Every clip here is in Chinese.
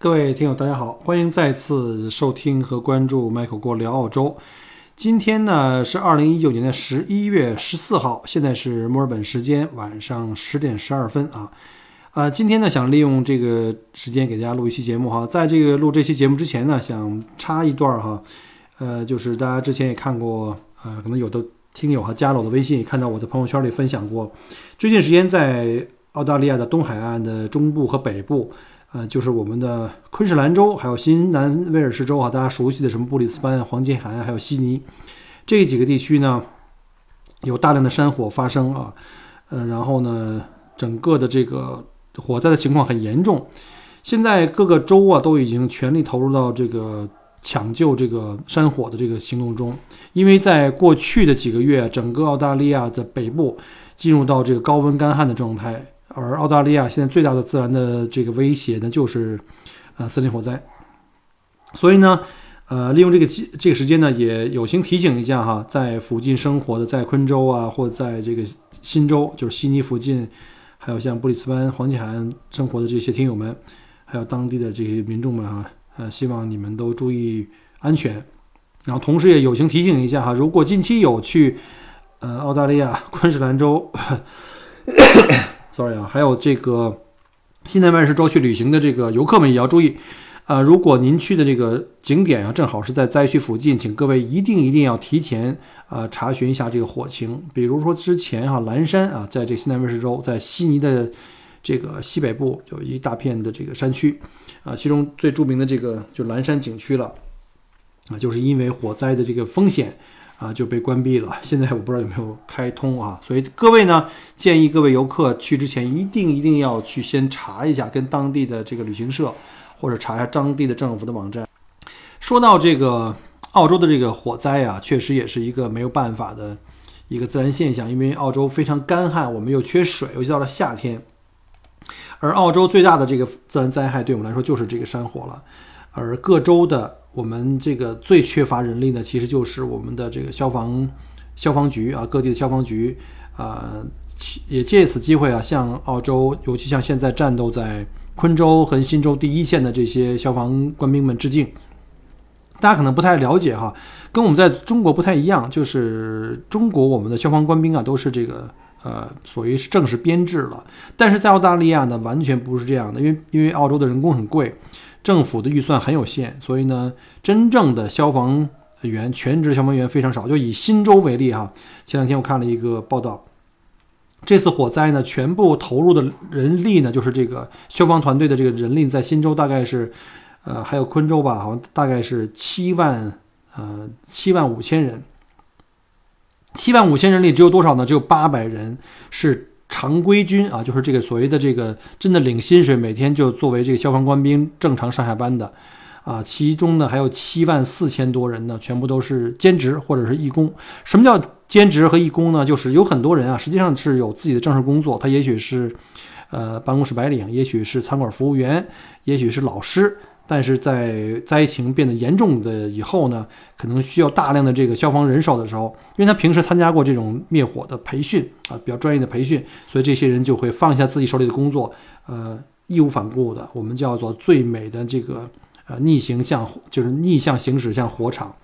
各位听友，大家好，欢迎再次收听和关注 Michael 郭聊澳洲。今天呢是二零一九年的十一月十四号，现在是墨尔本时间晚上十点十二分啊。啊，今天呢想利用这个时间给大家录一期节目哈。在这个录这期节目之前呢，想插一段哈，呃，就是大家之前也看过，呃，可能有的听友哈加了我的微信，看到我在朋友圈里分享过，最近时间在澳大利亚的东海岸的中部和北部。呃，就是我们的昆士兰州，还有新南威尔士州啊，大家熟悉的什么布里斯班、黄金海岸，还有悉尼这几个地区呢，有大量的山火发生啊，呃，然后呢，整个的这个火灾的情况很严重。现在各个州啊都已经全力投入到这个抢救这个山火的这个行动中，因为在过去的几个月，整个澳大利亚在北部进入到这个高温干旱的状态。而澳大利亚现在最大的自然的这个威胁呢，就是，呃，森林火灾。所以呢，呃，利用这个机这个时间呢，也友情提醒一下哈，在附近生活的，在昆州啊，或者在这个新州，就是悉尼附近，还有像布里斯班、黄金海岸生活的这些听友们，还有当地的这些民众们啊，呃，希望你们都注意安全。然后同时也友情提醒一下哈，如果近期有去，呃，澳大利亚昆士兰州。Sorry 啊，还有这个新南威尔士州去旅行的这个游客们也要注意，啊，如果您去的这个景点啊正好是在灾区附近，请各位一定一定要提前啊查询一下这个火情。比如说之前哈蓝山啊，在这新南威尔士州，在悉尼的这个西北部有一大片的这个山区啊，其中最著名的这个就蓝山景区了啊，就是因为火灾的这个风险。啊，就被关闭了。现在我不知道有没有开通啊，所以各位呢，建议各位游客去之前一定一定要去先查一下，跟当地的这个旅行社或者查一下当地的政府的网站。说到这个澳洲的这个火灾啊，确实也是一个没有办法的一个自然现象，因为澳洲非常干旱，我们又缺水，尤其到了夏天。而澳洲最大的这个自然灾害，对我们来说就是这个山火了，而各州的。我们这个最缺乏人力呢，其实就是我们的这个消防消防局啊，各地的消防局啊，也借此机会啊，向澳洲，尤其像现在战斗在昆州和新州第一线的这些消防官兵们致敬。大家可能不太了解哈，跟我们在中国不太一样，就是中国我们的消防官兵啊，都是这个呃，属于是正式编制了，但是在澳大利亚呢，完全不是这样的，因为因为澳洲的人工很贵。政府的预算很有限，所以呢，真正的消防员、全职消防员非常少。就以新州为例哈，前两天我看了一个报道，这次火灾呢，全部投入的人力呢，就是这个消防团队的这个人力，在新州大概是，呃，还有昆州吧，好像大概是七万，呃，七万五千人。七万五千人里只有多少呢？只有八百人是。常规军啊，就是这个所谓的这个真的领薪水，每天就作为这个消防官兵正常上下班的，啊，其中呢还有七万四千多人呢，全部都是兼职或者是义工。什么叫兼职和义工呢？就是有很多人啊，实际上是有自己的正式工作，他也许是呃办公室白领，也许是餐馆服务员，也许是老师。但是在灾情变得严重的以后呢，可能需要大量的这个消防人手的时候，因为他平时参加过这种灭火的培训啊，比较专业的培训，所以这些人就会放下自己手里的工作，呃，义无反顾的，我们叫做最美的这个呃逆行向，就是逆向行驶向火场，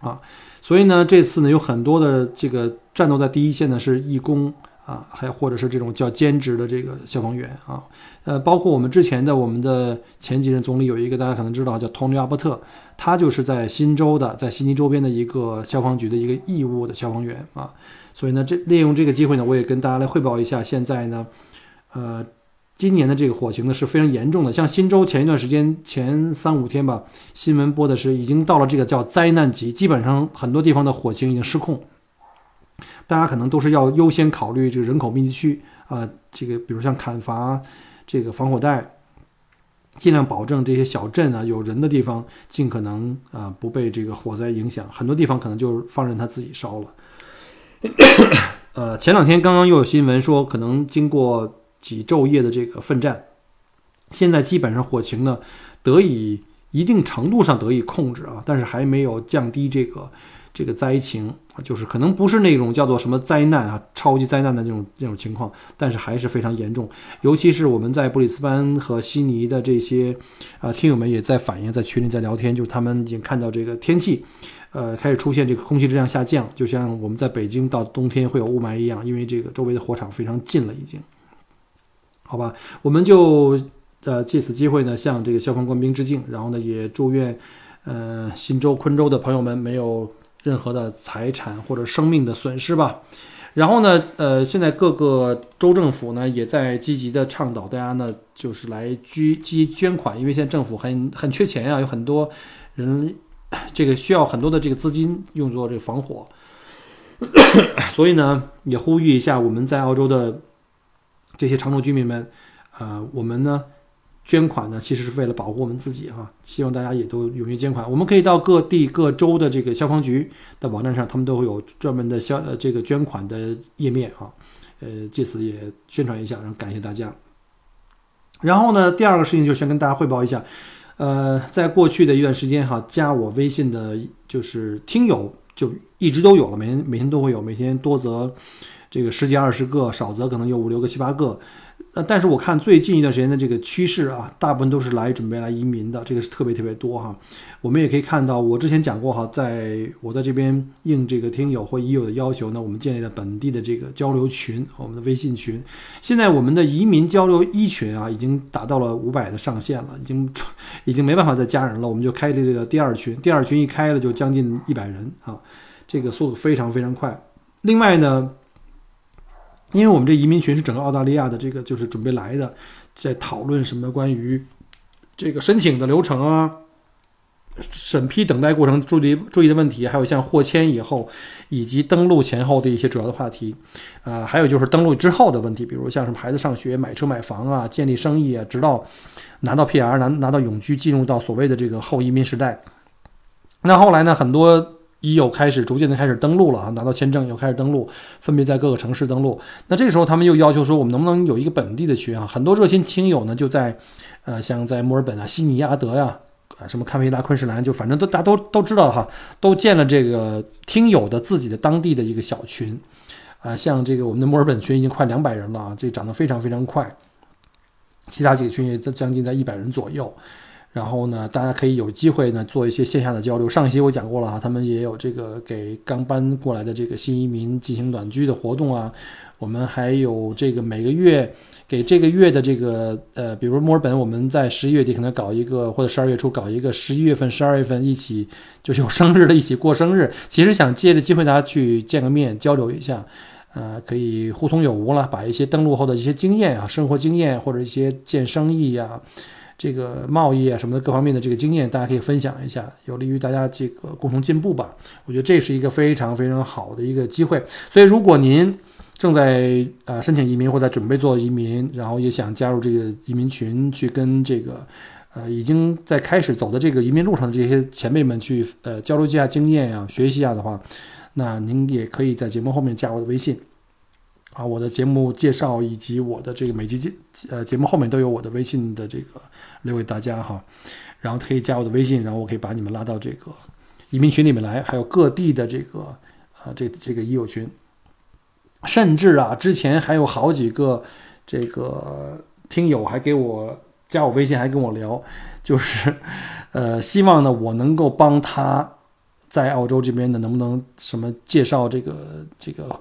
啊，所以呢，这次呢有很多的这个战斗在第一线的是义工。啊，还或者是这种叫兼职的这个消防员啊，呃，包括我们之前的我们的前几任总理有一个大家可能知道叫托尼·阿伯特，他就是在新州的，在悉尼周边的一个消防局的一个义务的消防员啊，所以呢，这利用这个机会呢，我也跟大家来汇报一下，现在呢，呃，今年的这个火情呢是非常严重的，像新州前一段时间前三五天吧，新闻播的是已经到了这个叫灾难级，基本上很多地方的火情已经失控。大家可能都是要优先考虑这个人口密集区啊，这个比如像砍伐这个防火带，尽量保证这些小镇啊有人的地方尽可能啊不被这个火灾影响。很多地方可能就放任它自己烧了。呃，前两天刚刚又有新闻说，可能经过几昼夜的这个奋战，现在基本上火情呢得以一定程度上得以控制啊，但是还没有降低这个。这个灾情，就是可能不是那种叫做什么灾难啊，超级灾难的这种这种情况，但是还是非常严重。尤其是我们在布里斯班和悉尼的这些啊听友们也在反映，在群里在聊天，就是他们已经看到这个天气，呃，开始出现这个空气质量下降，就像我们在北京到冬天会有雾霾一样，因为这个周围的火场非常近了已经。好吧，我们就呃借此机会呢向这个消防官兵致敬，然后呢也祝愿呃新州、昆州的朋友们没有。任何的财产或者生命的损失吧，然后呢，呃，现在各个州政府呢也在积极的倡导大家呢，就是来积积捐款，因为现在政府很很缺钱呀，有很多人这个需要很多的这个资金用作这个防火，所以呢，也呼吁一下我们在澳洲的这些常住居民们，呃，我们呢。捐款呢，其实是为了保护我们自己哈，希望大家也都踊跃捐款。我们可以到各地各州的这个消防局的网站上，他们都会有专门的消呃这个捐款的页面哈，呃，借此也宣传一下，然后感谢大家。然后呢，第二个事情就先跟大家汇报一下，呃，在过去的一段时间哈，加我微信的就是听友就一直都有了，每天每天都会有，每天多则这个十几二十个，少则可能有五六个七八个。呃，但是我看最近一段时间的这个趋势啊，大部分都是来准备来移民的，这个是特别特别多哈。我们也可以看到，我之前讲过哈，在我在这边应这个听友或已友的要求呢，我们建立了本地的这个交流群，我们的微信群。现在我们的移民交流一群啊，已经达到了五百的上限了，已经 已经没办法再加人了，我们就开了这个第二群。第二群一开了就将近一百人啊，这个速度非常非常快。另外呢。因为我们这移民群是整个澳大利亚的这个就是准备来的，在讨论什么关于这个申请的流程啊、审批等待过程注意注意的问题，还有像获签以后以及登陆前后的一些主要的话题，啊，还有就是登陆之后的问题，比如像什么孩子上学、买车买房啊、建立生意啊，直到拿到 PR 拿拿到永居，进入到所谓的这个后移民时代。那后来呢，很多。已有开始逐渐的开始登录了啊，拿到签证又开始登录，分别在各个城市登录。那这时候他们又要求说，我们能不能有一个本地的群啊？很多热心听友呢就在，呃，像在墨尔本啊、悉尼、阿德呀，啊，什么堪培拉、昆士兰，就反正都大家都都知道哈，都建了这个听友的自己的当地的一个小群，啊，像这个我们的墨尔本群已经快两百人了啊，这涨得非常非常快，其他几个群也在将近在一百人左右。然后呢，大家可以有机会呢做一些线下的交流。上一期我讲过了哈，他们也有这个给刚搬过来的这个新移民进行短居的活动啊。我们还有这个每个月给这个月的这个呃，比如墨尔本，我们在十一月底可能搞一个，或者十二月初搞一个，十一月份、十二月份一起就是有生日的一起过生日。其实想借着机会大家去见个面交流一下，呃，可以互通有无了，把一些登陆后的一些经验啊、生活经验或者一些见生意呀。这个贸易啊什么的各方面的这个经验，大家可以分享一下，有利于大家这个共同进步吧。我觉得这是一个非常非常好的一个机会。所以，如果您正在呃申请移民或者准备做移民，然后也想加入这个移民群，去跟这个呃已经在开始走的这个移民路上的这些前辈们去呃交流一下经验呀，学习一下的话，那您也可以在节目后面加我的微信。啊，我的节目介绍以及我的这个每集节呃节目后面都有我的微信的这个留给大家哈，然后可以加我的微信，然后我可以把你们拉到这个移民群里面来，还有各地的这个啊这这个已友群，甚至啊之前还有好几个这个听友还给我加我微信，还跟我聊，就是 呃希望呢我能够帮他在澳洲这边的能不能什么介绍这个这个。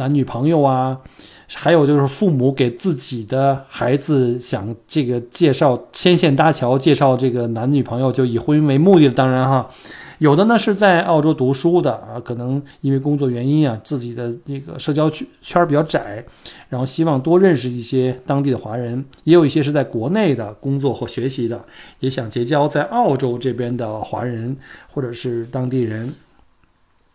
男女朋友啊，还有就是父母给自己的孩子想这个介绍牵线搭桥，介绍这个男女朋友就以婚姻为目的的，当然哈，有的呢是在澳洲读书的啊，可能因为工作原因啊，自己的那个社交圈圈比较窄，然后希望多认识一些当地的华人，也有一些是在国内的工作或学习的，也想结交在澳洲这边的华人或者是当地人。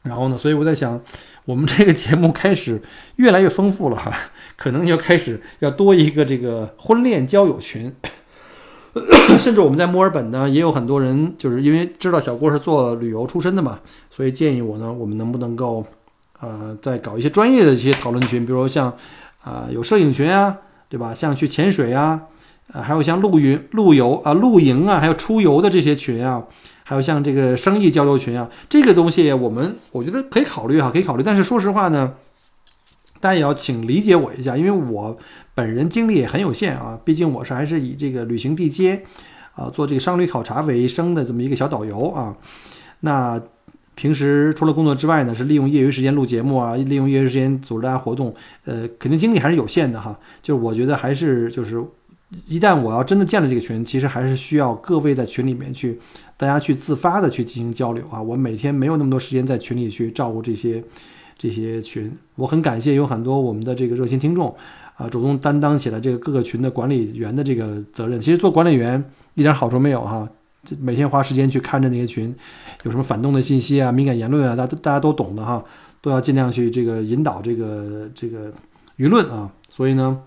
然后呢，所以我在想。我们这个节目开始越来越丰富了哈，可能就开始要多一个这个婚恋交友群，甚至我们在墨尔本呢也有很多人，就是因为知道小郭是做旅游出身的嘛，所以建议我呢，我们能不能够呃再搞一些专业的一些讨论群，比如像啊有摄影群啊，对吧？像去潜水啊，呃，还有像露营、露游啊、露营啊，还有出游的这些群啊，还有像这个生意交流群啊，这个东西我们我觉得可以考虑哈，可以考虑。但是说实话呢，大家也要请理解我一下，因为我本人精力也很有限啊，毕竟我是还是以这个旅行地接啊，做这个商旅考察为生的这么一个小导游啊，那。平时除了工作之外呢，是利用业余时间录节目啊，利用业余时间组织大家活动，呃，肯定精力还是有限的哈。就是我觉得还是就是，一旦我要真的建了这个群，其实还是需要各位在群里面去，大家去自发的去进行交流啊。我每天没有那么多时间在群里去照顾这些这些群，我很感谢有很多我们的这个热心听众啊，主动担当起了这个各个群的管理员的这个责任。其实做管理员一点好处没有哈。每天花时间去看着那些群，有什么反动的信息啊、敏感言论啊，大家大家都懂的哈，都要尽量去这个引导这个这个舆论啊。所以呢，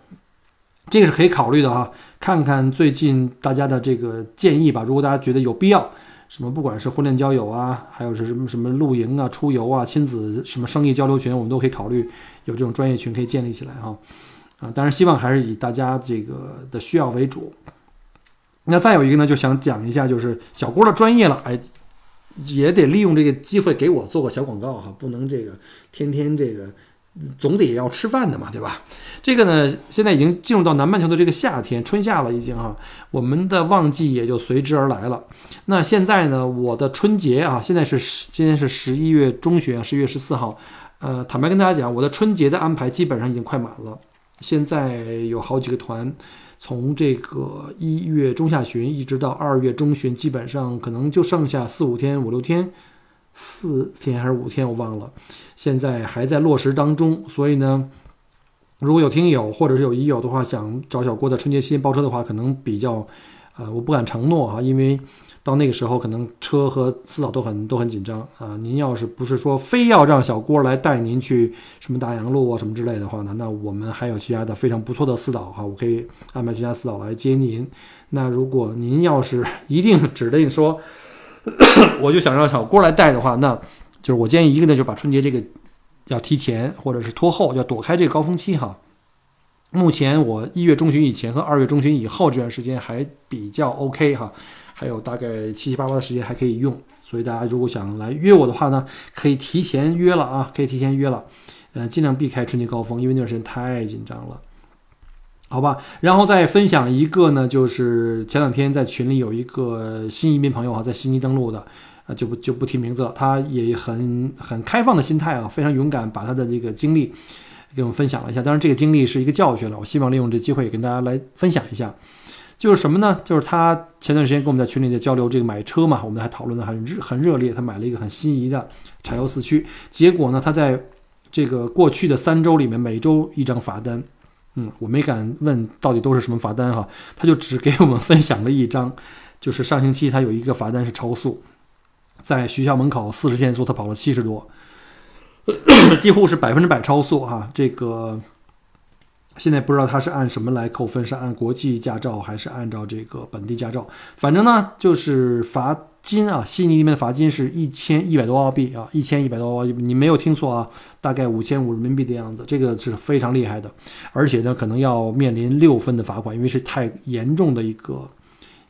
这个是可以考虑的哈。看看最近大家的这个建议吧。如果大家觉得有必要，什么不管是婚恋交友啊，还有是什么什么露营啊、出游啊、亲子什么生意交流群，我们都可以考虑有这种专业群可以建立起来哈。啊，当然希望还是以大家这个的需要为主。那再有一个呢，就想讲一下，就是小郭的专业了，哎，也得利用这个机会给我做个小广告哈，不能这个天天这个总得要吃饭的嘛，对吧？这个呢，现在已经进入到南半球的这个夏天，春夏了已经哈，我们的旺季也就随之而来了。那现在呢，我的春节啊，现在是，今天是十一月中旬，十一月十四号，呃，坦白跟大家讲，我的春节的安排基本上已经快满了，现在有好几个团。从这个一月中下旬一直到二月中旬，基本上可能就剩下四五天、五六天，四天还是五天，我忘了。现在还在落实当中，所以呢，如果有听友或者是有已友的话，想找小郭在春节期间包车的话，可能比较，呃，我不敢承诺哈，因为。到那个时候，可能车和私导都很都很紧张啊。您要是不是说非要让小郭来带您去什么大洋路啊什么之类的话呢？那我们还有其他的非常不错的私导哈，我可以安排其他私导来接您。那如果您要是一定指定说，我就想让小郭来带的话，那就是我建议一个呢，就把春节这个要提前或者是拖后，要躲开这个高峰期哈。目前我一月中旬以前和二月中旬以后这段时间还比较 OK 哈。还有大概七七八八的时间还可以用，所以大家如果想来约我的话呢，可以提前约了啊，可以提前约了，呃，尽量避开春节高峰，因为那段时间太紧张了，好吧？然后再分享一个呢，就是前两天在群里有一个新移民朋友啊，在悉尼登陆的，啊，就不就不提名字了，他也很很开放的心态啊，非常勇敢，把他的这个经历给我们分享了一下。当然，这个经历是一个教训了，我希望利用这机会跟大家来分享一下。就是什么呢？就是他前段时间跟我们在群里在交流这个买车嘛，我们还讨论的很热很热烈。他买了一个很心仪的柴油四驱，结果呢，他在这个过去的三周里面，每周一张罚单。嗯，我没敢问到底都是什么罚单哈，他就只给我们分享了一张，就是上星期他有一个罚单是超速，在学校门口四十限速他跑了七十多，几乎是百分之百超速哈，这个。现在不知道他是按什么来扣分，是按国际驾照还是按照这个本地驾照？反正呢，就是罚金啊，悉尼那边的罚金是一千一百多澳币啊，一千一百多澳币，你没有听错啊，大概五千五人民币的样子，这个是非常厉害的，而且呢，可能要面临六分的罚款，因为是太严重的一个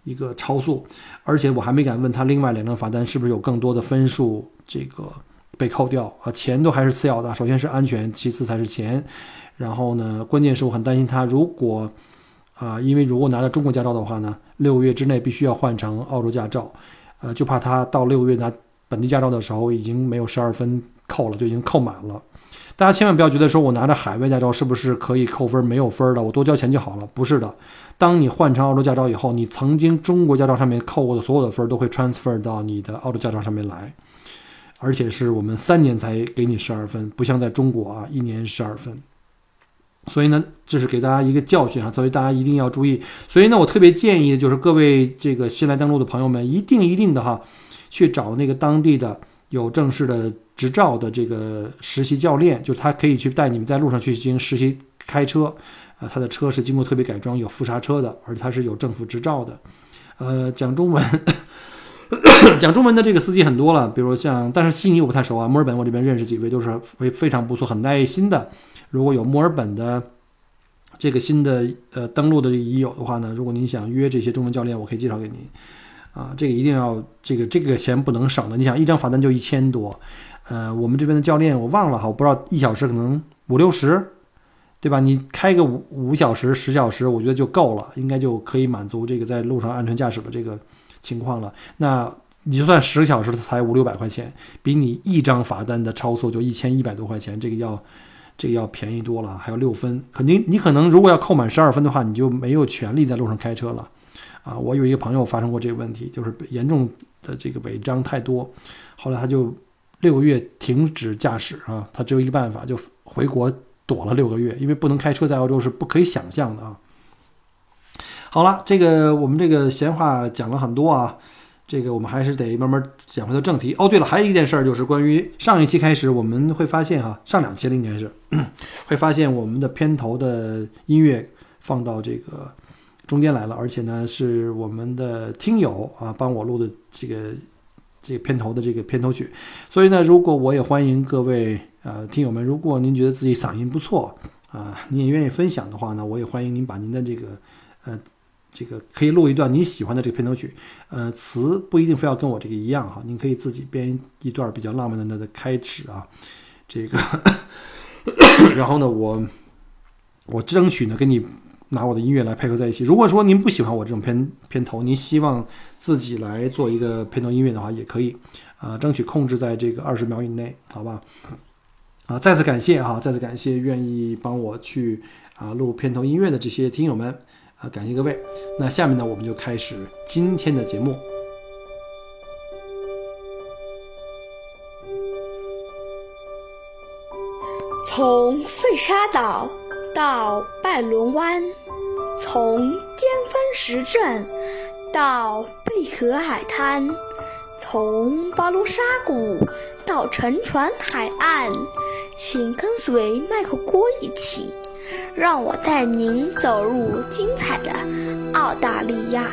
一个超速，而且我还没敢问他另外两张罚单是不是有更多的分数这个被扣掉啊，钱都还是次要的，首先是安全，其次才是钱。然后呢？关键是我很担心他，如果啊，因为如果拿到中国驾照的话呢，六个月之内必须要换成澳洲驾照，呃，就怕他到六个月拿本地驾照的时候已经没有十二分扣了，就已经扣满了。大家千万不要觉得说我拿着海外驾照是不是可以扣分没有分的，我多交钱就好了？不是的，当你换成澳洲驾照以后，你曾经中国驾照上面扣过的所有的分都会 transfer 到你的澳洲驾照上面来，而且是我们三年才给你十二分，不像在中国啊，一年十二分。所以呢，这是给大家一个教训哈，所以大家一定要注意。所以呢，我特别建议就是各位这个新来登陆的朋友们，一定一定的哈，去找那个当地的有正式的执照的这个实习教练，就是他可以去带你们在路上去进行实习开车，啊，他的车是经过特别改装，有副刹车的，而且他是有政府执照的，呃，讲中文，讲中文的这个司机很多了，比如像，但是悉尼我不太熟啊，墨尔本我这边认识几位都是非非常不错，很耐心的。如果有墨尔本的这个新的呃登录的已有的话呢，如果您想约这些中文教练，我可以介绍给您。啊，这个一定要这个这个钱不能省的。你想一张罚单就一千多，呃，我们这边的教练我忘了哈，我不知道一小时可能五六十，对吧？你开个五五小时、十小时，我觉得就够了，应该就可以满足这个在路上安全驾驶的这个情况了。那你就算十个小时才五六百块钱，比你一张罚单的超速就一千一百多块钱，这个要这个要便宜多了，还有六分。肯定你可能如果要扣满十二分的话，你就没有权利在路上开车了。啊，我有一个朋友发生过这个问题，就是严重的这个违章太多，后来他就六个月停止驾驶啊，他只有一个办法，就回国躲了六个月，因为不能开车在澳洲是不可以想象的啊。好了，这个我们这个闲话讲了很多啊，这个我们还是得慢慢讲回到正题。哦，对了，还有一件事儿就是关于上一期开始我们会发现哈，上两期了应该是 会发现我们的片头的音乐放到这个。中间来了，而且呢是我们的听友啊帮我录的这个这个片头的这个片头曲，所以呢，如果我也欢迎各位呃听友们，如果您觉得自己嗓音不错啊，你也愿意分享的话呢，我也欢迎您把您的这个呃这个可以录一段你喜欢的这个片头曲，呃词不一定非要跟我这个一样哈，您可以自己编一段比较浪漫的的开始啊，这个，然后呢我我争取呢跟你。拿我的音乐来配合在一起。如果说您不喜欢我这种片片头，您希望自己来做一个片头音乐的话，也可以啊，争取控制在这个二十秒以内，好吧？啊，再次感谢哈，再次感谢愿意帮我去啊录片头音乐的这些听友们啊，感谢各位。那下面呢，我们就开始今天的节目。从费沙岛。到拜伦湾，从巅峰石镇到贝壳海滩，从巴卢沙谷到沉船海岸，请跟随麦克郭一起，让我带您走入精彩的澳大利亚。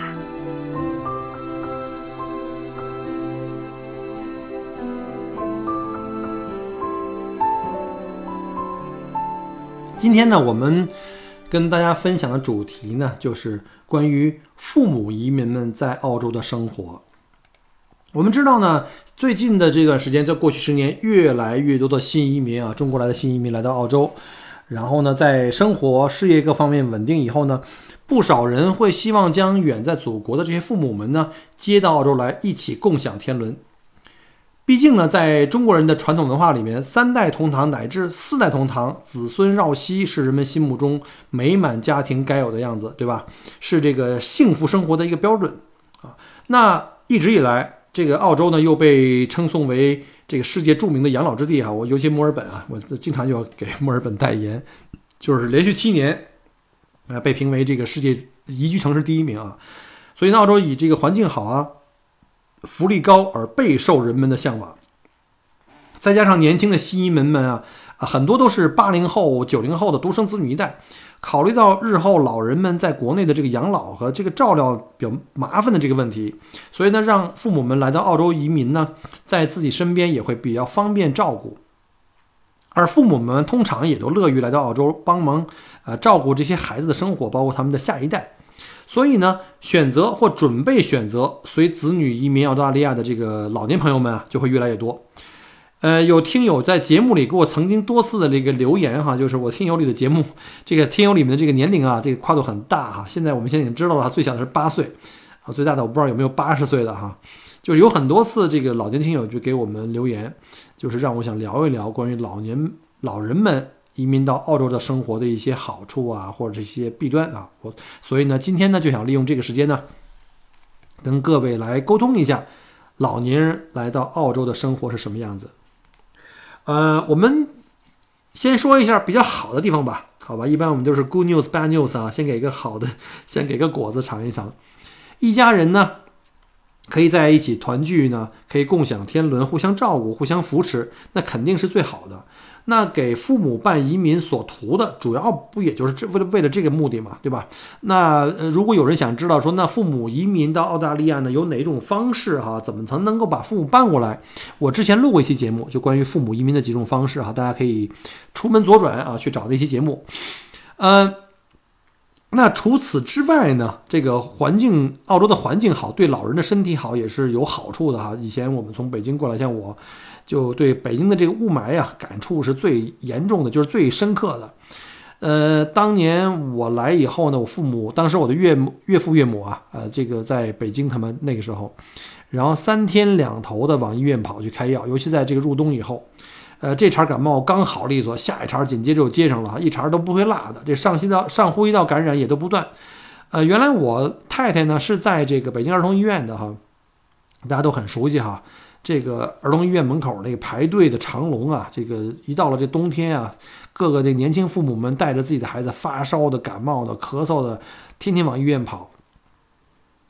今天呢，我们跟大家分享的主题呢，就是关于父母移民们在澳洲的生活。我们知道呢，最近的这段时间，在过去十年，越来越多的新移民啊，中国来的新移民来到澳洲，然后呢，在生活、事业各方面稳定以后呢，不少人会希望将远在祖国的这些父母们呢，接到澳洲来，一起共享天伦。毕竟呢，在中国人的传统文化里面，三代同堂乃至四代同堂、子孙绕膝是人们心目中美满家庭该有的样子，对吧？是这个幸福生活的一个标准啊。那一直以来，这个澳洲呢又被称颂为这个世界著名的养老之地啊。我尤其墨尔本啊，我经常就要给墨尔本代言，就是连续七年啊被评为这个世界宜居城市第一名啊。所以澳洲以这个环境好啊。福利高而备受人们的向往，再加上年轻的西移民们啊，啊很多都是八零后、九零后的独生子女一代。考虑到日后老人们在国内的这个养老和这个照料比较麻烦的这个问题，所以呢，让父母们来到澳洲移民呢，在自己身边也会比较方便照顾。而父母们通常也都乐于来到澳洲帮忙，呃，照顾这些孩子的生活，包括他们的下一代。所以呢，选择或准备选择随子女移民澳大利亚的这个老年朋友们啊，就会越来越多。呃，有听友在节目里给我曾经多次的这个留言哈，就是我听友里的节目，这个听友里面的这个年龄啊，这个跨度很大哈。现在我们现在已经知道了，最小的是八岁，啊，最大的我不知道有没有八十岁的哈。就是有很多次这个老年听友就给我们留言，就是让我想聊一聊关于老年老人们。移民到澳洲的生活的一些好处啊，或者这些弊端啊，我所以呢，今天呢就想利用这个时间呢，跟各位来沟通一下，老年人来到澳洲的生活是什么样子。呃，我们先说一下比较好的地方吧，好吧？一般我们都是 good news bad news 啊，先给一个好的，先给个果子尝一尝。一家人呢，可以在一起团聚呢，可以共享天伦，互相照顾，互相扶持，那肯定是最好的。那给父母办移民所图的主要不也就是这为了为了这个目的嘛，对吧？那呃，如果有人想知道说，那父母移民到澳大利亚呢，有哪种方式哈？怎么才能够把父母办过来？我之前录过一期节目，就关于父母移民的几种方式哈，大家可以出门左转啊，去找那期节目。嗯，那除此之外呢，这个环境，澳洲的环境好，对老人的身体好也是有好处的哈。以前我们从北京过来，像我，就对北京的这个雾霾呀，感触是最严重的，就是最深刻的。呃，当年我来以后呢，我父母当时我的岳母、岳父、岳母啊，呃，这个在北京，他们那个时候，然后三天两头的往医院跑去开药，尤其在这个入冬以后。呃，这茬感冒刚好利索，下一茬紧接着就接上了，一茬都不会落的。这上呼吸道、上呼吸道感染也都不断。呃，原来我太太呢是在这个北京儿童医院的哈，大家都很熟悉哈。这个儿童医院门口那个排队的长龙啊，这个一到了这冬天啊，各个这年轻父母们带着自己的孩子发烧的、感冒的、咳嗽的，天天往医院跑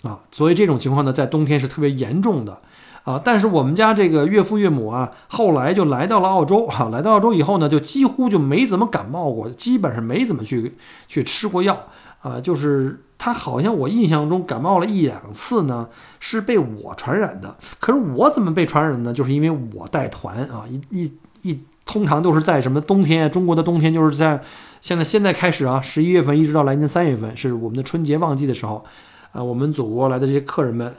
啊。所以这种情况呢，在冬天是特别严重的。啊，但是我们家这个岳父岳母啊，后来就来到了澳洲哈，来到澳洲以后呢，就几乎就没怎么感冒过，基本上没怎么去去吃过药啊。就是他好像我印象中感冒了一两次呢，是被我传染的。可是我怎么被传染呢？就是因为我带团啊，一一一通常都是在什么冬天，中国的冬天就是在现在现在开始啊，十一月份一直到来年三月份是我们的春节旺季的时候啊，我们祖国来的这些客人们。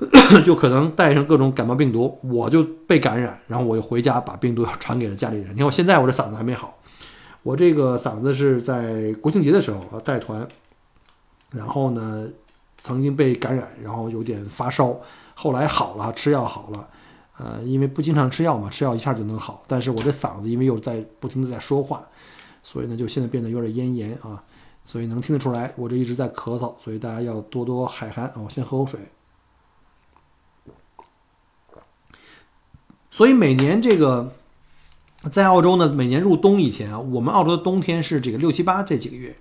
就可能带上各种感冒病毒，我就被感染，然后我又回家把病毒传给了家里人。你看我现在我这嗓子还没好，我这个嗓子是在国庆节的时候带团，然后呢曾经被感染，然后有点发烧，后来好了，吃药好了，呃，因为不经常吃药嘛，吃药一下就能好。但是我这嗓子因为又在不停的在说话，所以呢就现在变得有点咽炎啊，所以能听得出来我这一直在咳嗽，所以大家要多多海涵啊。我先喝口水。所以每年这个在澳洲呢，每年入冬以前啊，我们澳洲的冬天是这个六七八这几个月，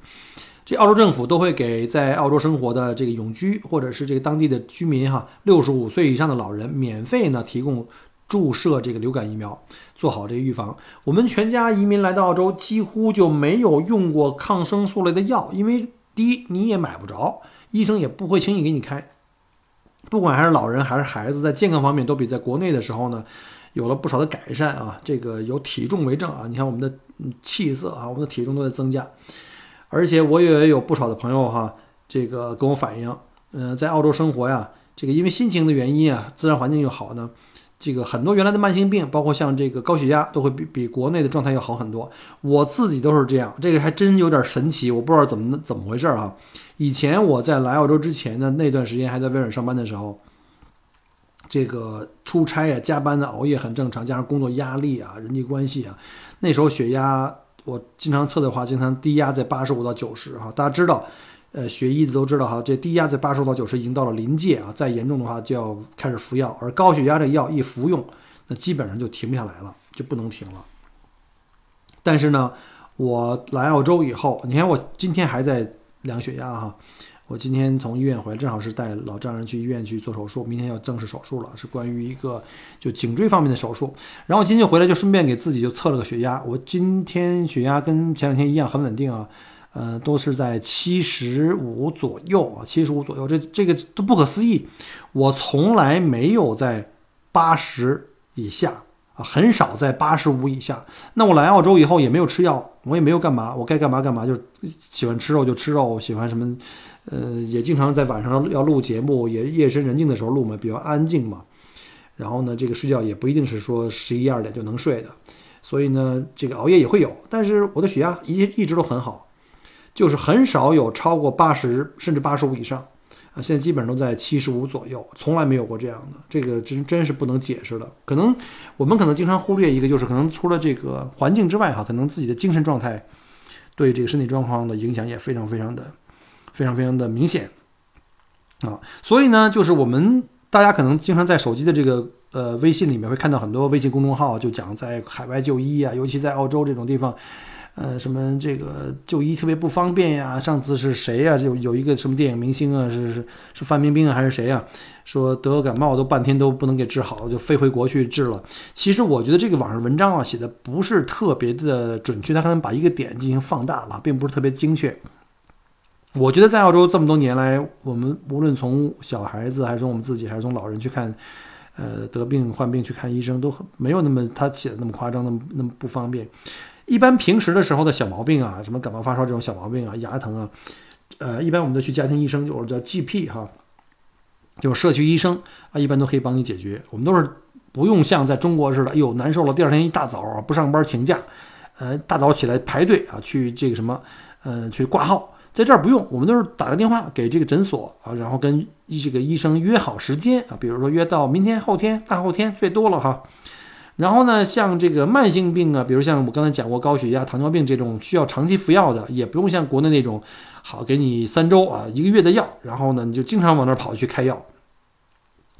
这澳洲政府都会给在澳洲生活的这个永居或者是这个当地的居民哈，六十五岁以上的老人免费呢提供注射这个流感疫苗，做好这个预防。我们全家移民来到澳洲，几乎就没有用过抗生素类的药，因为第一你也买不着，医生也不会轻易给你开。不管还是老人还是孩子，在健康方面都比在国内的时候呢。有了不少的改善啊，这个有体重为证啊，你看我们的气色啊，我们的体重都在增加，而且我也有不少的朋友哈，这个跟我反映，嗯，在澳洲生活呀，这个因为心情的原因啊，自然环境又好呢，这个很多原来的慢性病，包括像这个高血压，都会比比国内的状态要好很多。我自己都是这样，这个还真有点神奇，我不知道怎么怎么回事啊。以前我在来澳洲之前的那段时间，还在微软上班的时候。这个出差啊、加班的、熬夜很正常，加上工作压力啊、人际关系啊，那时候血压我经常测的话，经常低压在八十五到九十哈。大家知道，呃，学医的都知道哈，这低压在八十五到九十已经到了临界啊，再严重的话就要开始服药。而高血压这药一服用，那基本上就停不下来了，就不能停了。但是呢，我来澳洲以后，你看我今天还在量血压哈。我今天从医院回来，正好是带老丈人去医院去做手术，明天要正式手术了，是关于一个就颈椎方面的手术。然后今天回来就顺便给自己就测了个血压，我今天血压跟前两天一样很稳定啊，呃，都是在七十五左右啊，七十五左右，这这个都不可思议，我从来没有在八十以下啊。很少在八十五以下。那我来澳洲以后也没有吃药，我也没有干嘛，我该干嘛干嘛，就喜欢吃肉就吃肉，喜欢什么，呃，也经常在晚上要录节目，也夜深人静的时候录嘛，比较安静嘛。然后呢，这个睡觉也不一定是说十一二点就能睡的，所以呢，这个熬夜也会有。但是我的血压一一直都很好，就是很少有超过八十甚至八十五以上。啊，现在基本上都在七十五左右，从来没有过这样的，这个真真是不能解释的。可能我们可能经常忽略一个，就是可能除了这个环境之外，哈，可能自己的精神状态对这个身体状况的影响也非常非常的非常非常的明显啊。所以呢，就是我们大家可能经常在手机的这个呃微信里面会看到很多微信公众号，就讲在海外就医啊，尤其在澳洲这种地方。呃，什么这个就医特别不方便呀？上次是谁呀？就有一个什么电影明星啊，是是是范冰冰啊，还是谁呀？说得感冒都半天都不能给治好，就飞回国去治了。其实我觉得这个网上文章啊写的不是特别的准确，他可能把一个点进行放大了，并不是特别精确。我觉得在澳洲这么多年来，我们无论从小孩子，还是从我们自己，还是从老人去看，呃，得病患病去看医生，都没有那么他写的那么夸张，那么那么不方便。一般平时的时候的小毛病啊，什么感冒发烧这种小毛病啊，牙疼啊，呃，一般我们都去家庭医生，就是叫 GP 哈，就是社区医生啊，一般都可以帮你解决。我们都是不用像在中国似的，哎呦难受了，第二天一大早啊不上班请假，呃，大早起来排队啊去这个什么，呃，去挂号。在这儿不用，我们都是打个电话给这个诊所啊，然后跟这个医生约好时间啊，比如说约到明天、后天、大后天最多了哈。然后呢，像这个慢性病啊，比如像我刚才讲过高血压、糖尿病这种需要长期服药的，也不用像国内那种，好给你三周啊、一个月的药，然后呢你就经常往那儿跑去开药。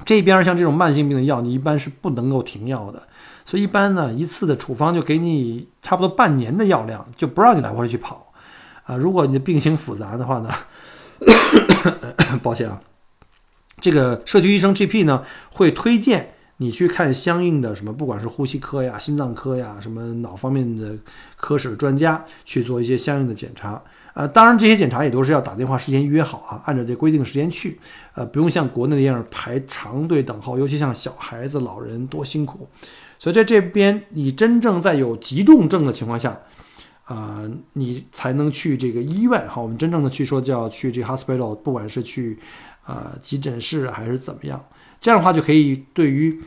这边像这种慢性病的药，你一般是不能够停药的，所以一般呢一次的处方就给你差不多半年的药量，就不让你来回去跑。啊，如果你的病情复杂的话呢，抱歉啊，这个社区医生 GP 呢会推荐你去看相应的什么，不管是呼吸科呀、心脏科呀、什么脑方面的科室的专家去做一些相应的检查。呃，当然这些检查也都是要打电话事先约好啊，按照这规定时间去。呃，不用像国内那样排长队等候，尤其像小孩子、老人多辛苦。所以在这边，你真正在有急重症的情况下。啊，你才能去这个医院哈。我们真正的去说叫去这个 hospital，不管是去啊急诊室还是怎么样，这样的话就可以对于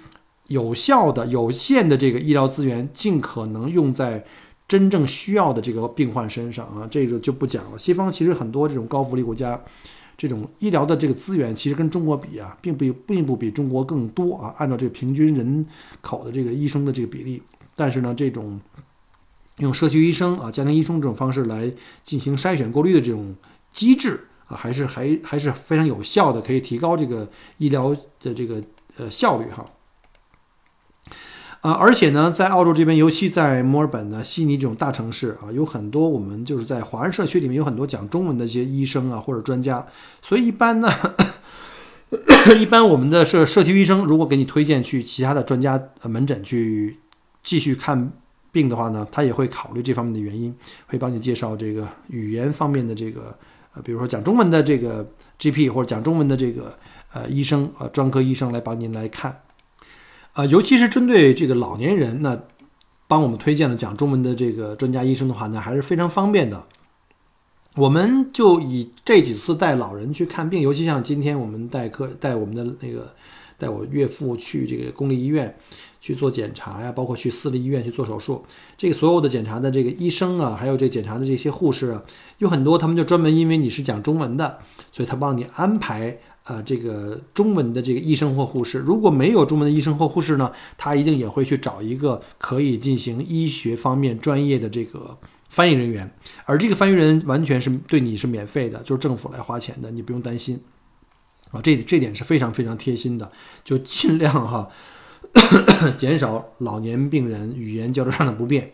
有效的、有限的这个医疗资源，尽可能用在真正需要的这个病患身上啊。这个就不讲了。西方其实很多这种高福利国家，这种医疗的这个资源其实跟中国比啊，并不并不比中国更多啊。按照这个平均人口的这个医生的这个比例，但是呢，这种。用社区医生啊、家庭医生这种方式来进行筛选过滤的这种机制啊，还是还还是非常有效的，可以提高这个医疗的这个呃效率哈。啊，而且呢，在澳洲这边，尤其在墨尔本呢、悉尼这种大城市啊，有很多我们就是在华人社区里面有很多讲中文的一些医生啊或者专家，所以一般呢，一般我们的社社区医生如果给你推荐去其他的专家门诊去继续看。病的话呢，他也会考虑这方面的原因，会帮你介绍这个语言方面的这个呃，比如说讲中文的这个 GP 或者讲中文的这个呃医生呃专科医生来帮您来看，呃，尤其是针对这个老年人，那帮我们推荐了讲中文的这个专家医生的话呢，还是非常方便的。我们就以这几次带老人去看病，尤其像今天我们带客带我们的那个带我岳父去这个公立医院。去做检查呀，包括去私立医院去做手术，这个所有的检查的这个医生啊，还有这检查的这些护士啊，有很多他们就专门因为你是讲中文的，所以他帮你安排啊这个中文的这个医生或护士。如果没有中文的医生或护士呢，他一定也会去找一个可以进行医学方面专业的这个翻译人员，而这个翻译人完全是对你是免费的，就是政府来花钱的，你不用担心啊。这这点是非常非常贴心的，就尽量哈。减少老年病人语言交流上的不便，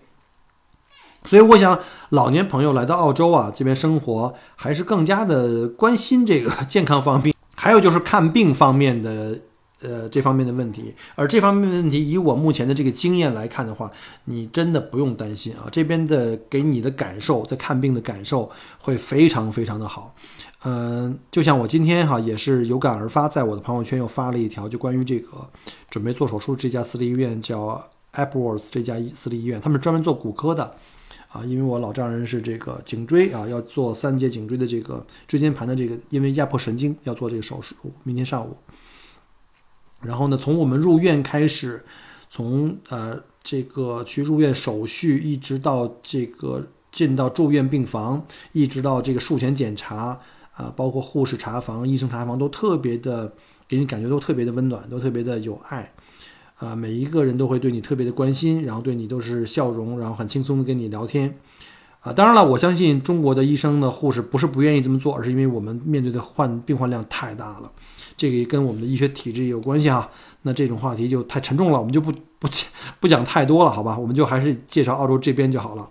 所以我想老年朋友来到澳洲啊，这边生活还是更加的关心这个健康方面，还有就是看病方面的呃这方面的问题。而这方面的问题，以我目前的这个经验来看的话，你真的不用担心啊，这边的给你的感受，在看病的感受会非常非常的好。嗯，就像我今天哈也是有感而发，在我的朋友圈又发了一条，就关于这个准备做手术这家私立医院叫 Appleworth 这家私立医院，他们专门做骨科的啊，因为我老丈人是这个颈椎啊，要做三节颈椎的这个椎间盘的这个，因为压迫神经要做这个手术，明天上午。然后呢，从我们入院开始，从呃这个去入院手续，一直到这个进到住院病房，一直到这个术前检查。啊，包括护士查房、医生查房都特别的，给你感觉都特别的温暖，都特别的有爱，啊，每一个人都会对你特别的关心，然后对你都是笑容，然后很轻松的跟你聊天，啊，当然了，我相信中国的医生呢、护士不是不愿意这么做，而是因为我们面对的患病患量太大了，这个也跟我们的医学体制有关系哈。那这种话题就太沉重了，我们就不不不讲太多了，好吧？我们就还是介绍澳洲这边就好了。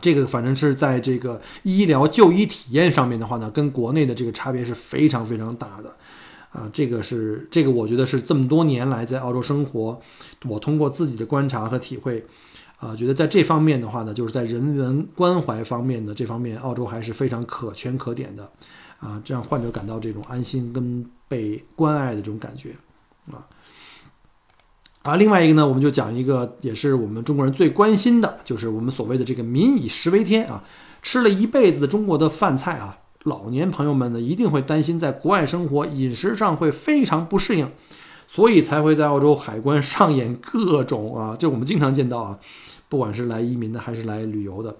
这个反正是在这个医疗就医体验上面的话呢，跟国内的这个差别是非常非常大的，啊，这个是这个我觉得是这么多年来在澳洲生活，我通过自己的观察和体会，啊，觉得在这方面的话呢，就是在人文关怀方面的这方面，澳洲还是非常可圈可点的，啊，这样患者感到这种安心跟被关爱的这种感觉，啊。啊，另外一个呢，我们就讲一个，也是我们中国人最关心的，就是我们所谓的这个“民以食为天”啊，吃了一辈子的中国的饭菜啊，老年朋友们呢，一定会担心在国外生活饮食上会非常不适应，所以才会在澳洲海关上演各种啊，就我们经常见到啊，不管是来移民的还是来旅游的，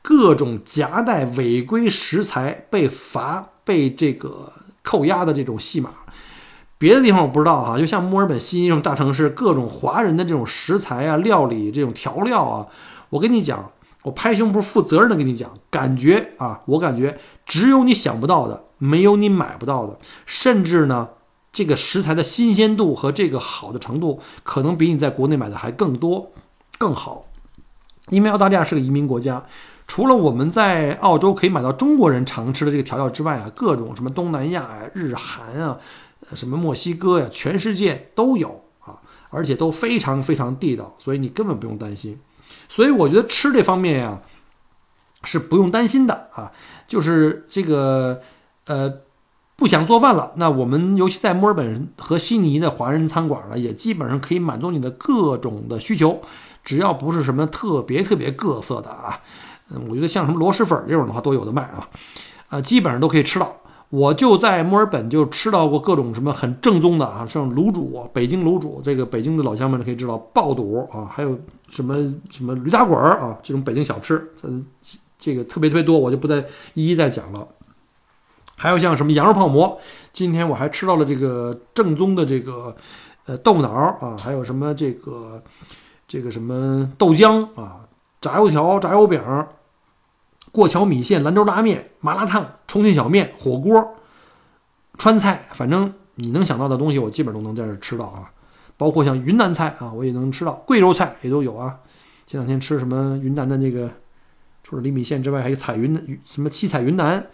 各种夹带违规食材被罚、被这个扣押的这种戏码。别的地方我不知道哈，就像墨尔本、悉尼这种大城市，各种华人的这种食材啊、料理这种调料啊，我跟你讲。我拍胸脯负责任的跟你讲，感觉啊，我感觉只有你想不到的，没有你买不到的，甚至呢，这个食材的新鲜度和这个好的程度，可能比你在国内买的还更多、更好。因为澳大利亚是个移民国家，除了我们在澳洲可以买到中国人常吃的这个调料之外啊，各种什么东南亚呀、日韩啊、什么墨西哥呀，全世界都有啊，而且都非常非常地道，所以你根本不用担心。所以我觉得吃这方面呀，是不用担心的啊。就是这个呃，不想做饭了，那我们尤其在墨尔本和悉尼的华人餐馆呢，也基本上可以满足你的各种的需求，只要不是什么特别特别各色的啊。嗯，我觉得像什么螺蛳粉这种的话都有的卖啊，啊，基本上都可以吃到。我就在墨尔本就吃到过各种什么很正宗的啊，像卤煮，北京卤煮，这个北京的老乡们可以知道爆肚啊，还有什么什么驴打滚儿啊，这种北京小吃，这，这个特别特别多，我就不再一一再讲了。还有像什么羊肉泡馍，今天我还吃到了这个正宗的这个呃豆腐脑啊，还有什么这个这个什么豆浆啊，炸油条、炸油饼。过桥米线、兰州拉面、麻辣烫、重庆小面、火锅、川菜，反正你能想到的东西，我基本都能在这吃到啊。包括像云南菜啊，我也能吃到；贵州菜也都有啊。前两天吃什么云南的那个，除了离米线之外，还有彩云的什么七彩云南。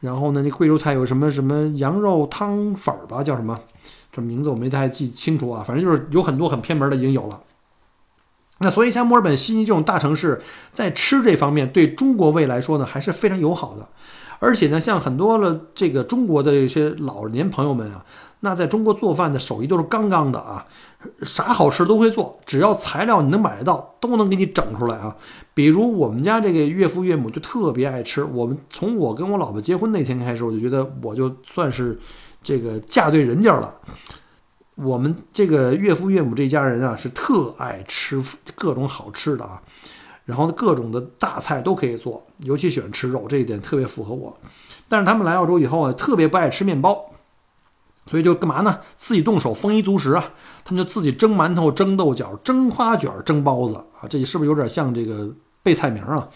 然后呢，那贵州菜有什么什么羊肉汤粉儿吧，叫什么？这名字我没太记清楚啊。反正就是有很多很偏门的已经有了。那所以，像墨尔本、悉尼这种大城市，在吃这方面，对中国胃来说呢，还是非常友好的。而且呢，像很多的这个中国的一些老年朋友们啊，那在中国做饭的手艺都是杠杠的啊，啥好吃都会做，只要材料你能买得到，都能给你整出来啊。比如我们家这个岳父岳母就特别爱吃，我们从我跟我老婆结婚那天开始，我就觉得我就算是这个嫁对人家了。我们这个岳父岳母这家人啊，是特爱吃各种好吃的啊，然后各种的大菜都可以做，尤其喜欢吃肉，这一点特别符合我。但是他们来澳洲以后啊，特别不爱吃面包，所以就干嘛呢？自己动手丰衣足食啊，他们就自己蒸馒头、蒸豆角、蒸花卷、蒸包子啊，这是不是有点像这个背菜名啊？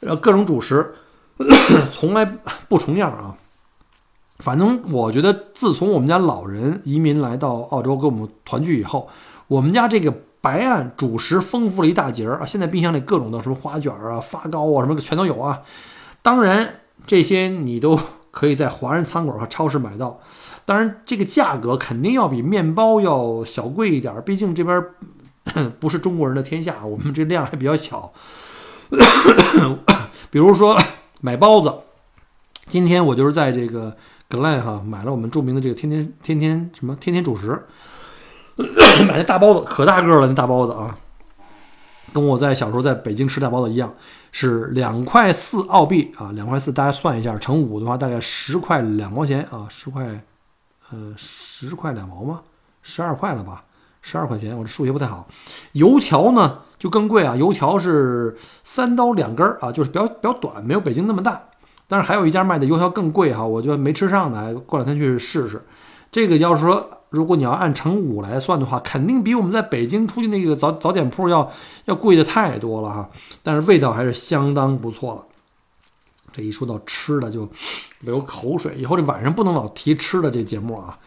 呃，各种主食 从来不重样啊。反正我觉得，自从我们家老人移民来到澳洲跟我们团聚以后，我们家这个白案主食丰富了一大截儿啊！现在冰箱里各种的什么花卷啊、发糕啊，什么全都有啊。当然，这些你都可以在华人餐馆和超市买到。当然，这个价格肯定要比面包要小贵一点，毕竟这边 不是中国人的天下，我们这量还比较小。比如说买包子，今天我就是在这个。格莱哈买了我们著名的这个天天天天什么天天主食，买那大包子可大个了，那大包子啊，跟我在小时候在北京吃大包子一样，是两块四澳币啊，两块四，大家算一下，乘五的话大概十块两毛钱啊，十块，呃，十块两毛吗？十二块了吧？十二块钱，我这数学不太好。油条呢就更贵啊，油条是三刀两根儿啊，就是比较比较短，没有北京那么大。但是还有一家卖的油条更贵哈，我觉得没吃上的，过两天去试试。这个要是说，如果你要按乘五来算的话，肯定比我们在北京出去那个早早点铺要要贵的太多了哈。但是味道还是相当不错了。这一说到吃的就流口水，以后这晚上不能老提吃的这节目啊，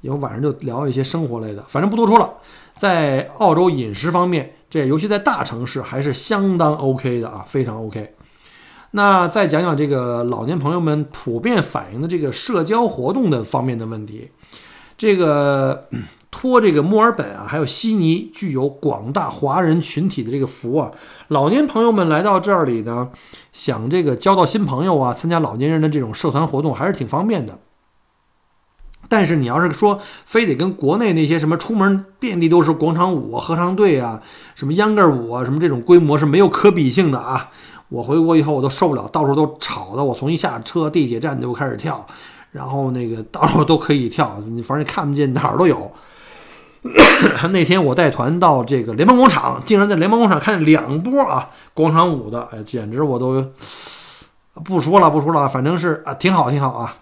以后晚上就聊一些生活类的。反正不多说了，在澳洲饮食方面，这尤其在大城市还是相当 OK 的啊，非常 OK。那再讲讲这个老年朋友们普遍反映的这个社交活动的方面的问题。这个托这个墨尔本啊，还有悉尼具有广大华人群体的这个福啊，老年朋友们来到这里呢，想这个交到新朋友啊，参加老年人的这种社团活动还是挺方便的。但是你要是说非得跟国内那些什么出门遍地都是广场舞、合唱队啊，什么秧歌舞啊，什么这种规模是没有可比性的啊。我回国以后我都受不了，到处都吵的，我从一下车地铁站就开始跳，然后那个到处都可以跳，你反正看不见哪儿都有。那天我带团到这个联邦广场，竟然在联邦广场看见两波啊广场舞的，哎，简直我都不说了不说了，反正是啊挺好挺好啊。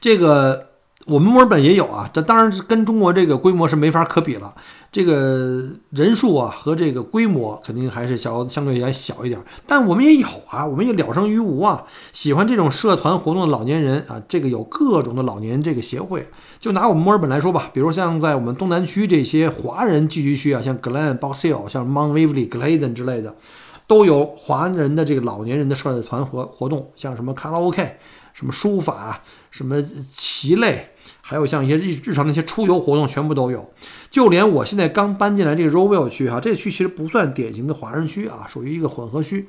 这个我们墨尔本也有啊，这当然跟中国这个规模是没法可比了。这个人数啊和这个规模肯定还是小，相对来小一点。但我们也有啊，我们也了生于无啊。喜欢这种社团活动的老年人啊，这个有各种的老年这个协会。就拿我们墨尔本来说吧，比如像在我们东南区这些华人聚集区啊，像 Glen、Box Hill、像 Mount Waverly、Gladen 之类的，都有华人的这个老年人的社团活活动，像什么卡拉 OK、什么书法、什么棋类，还有像一些日日常的一些出游活动，全部都有。就连我现在刚搬进来这个 Rowville 区哈，这个区其实不算典型的华人区啊，属于一个混合区。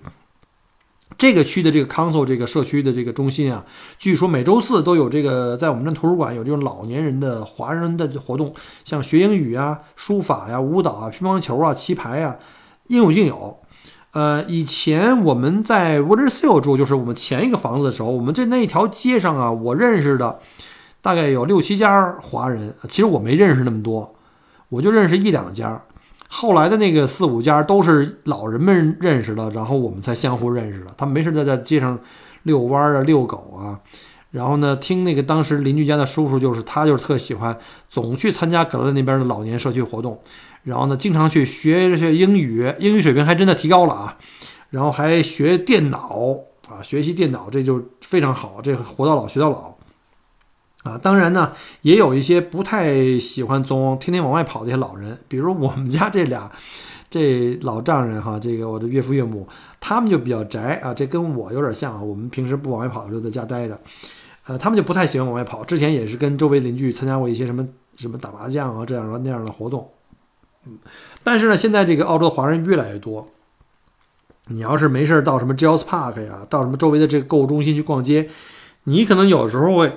这个区的这个 Council 这个社区的这个中心啊，据说每周四都有这个在我们这图书馆有这种老年人的华人的活动，像学英语啊、书法呀、舞蹈啊、乒乓球啊、棋牌啊，应有尽有。呃，以前我们在 w a t e r s e a l 住，就是我们前一个房子的时候，我们这那一条街上啊，我认识的大概有六七家华人，其实我没认识那么多。我就认识一两家，后来的那个四五家都是老人们认识的，然后我们才相互认识的。他没事在在街上遛弯啊、遛狗啊，然后呢，听那个当时邻居家的叔叔，就是他就是特喜欢，总去参加格勒那边的老年社区活动，然后呢，经常去学这些英语，英语水平还真的提高了啊，然后还学电脑啊，学习电脑这就非常好，这活到老学到老。啊，当然呢，也有一些不太喜欢总天天往外跑的一些老人，比如我们家这俩，这老丈人哈，这个我的岳父岳母，他们就比较宅啊，这跟我有点像啊。我们平时不往外跑，就在家待着，呃，他们就不太喜欢往外跑。之前也是跟周围邻居参加过一些什么什么打麻将啊这样的那样的活动，嗯，但是呢，现在这个澳洲的华人越来越多，你要是没事到什么 Giles Park 呀，到什么周围的这个购物中心去逛街，你可能有时候会。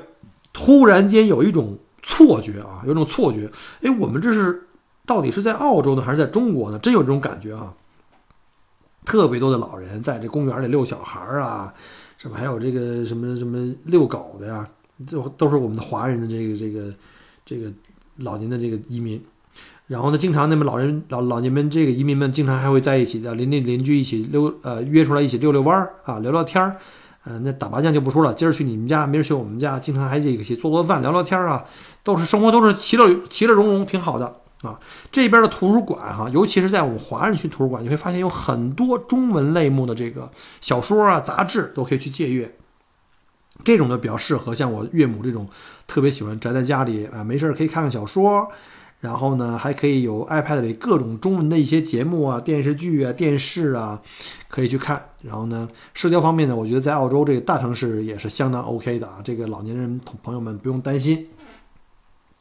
突然间有一种错觉啊，有种错觉，哎，我们这是到底是在澳洲呢，还是在中国呢？真有这种感觉啊！特别多的老人在这公园里遛小孩啊，什么还有这个什么什么遛狗的呀，就都是我们的华人的这个这个这个老年的这个移民。然后呢，经常那么老人老老年们这个移民们经常还会在一起的邻邻邻居一起溜呃约出来一起溜溜弯儿啊，聊聊天儿。嗯，那打麻将就不说了，今儿去你们家，明儿去我们家，经常还这个去做做饭、聊聊天啊，都是生活都是其乐其乐融融，挺好的啊。这边的图书馆哈，尤其是在我们华人区图书馆，你会发现有很多中文类目的这个小说啊、杂志都可以去借阅。这种的比较适合像我岳母这种特别喜欢宅在家里啊，没事儿可以看看小说。然后呢，还可以有 iPad 里各种中文的一些节目啊、电视剧啊、电视啊，可以去看。然后呢，社交方面呢，我觉得在澳洲这个大城市也是相当 OK 的啊。这个老年人朋友们不用担心。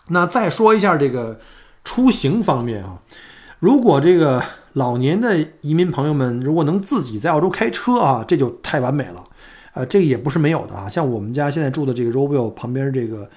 那再说一下这个出行方面啊，如果这个老年的移民朋友们如果能自己在澳洲开车啊，这就太完美了。呃，这个也不是没有的啊，像我们家现在住的这个 ROVIL 旁边这个。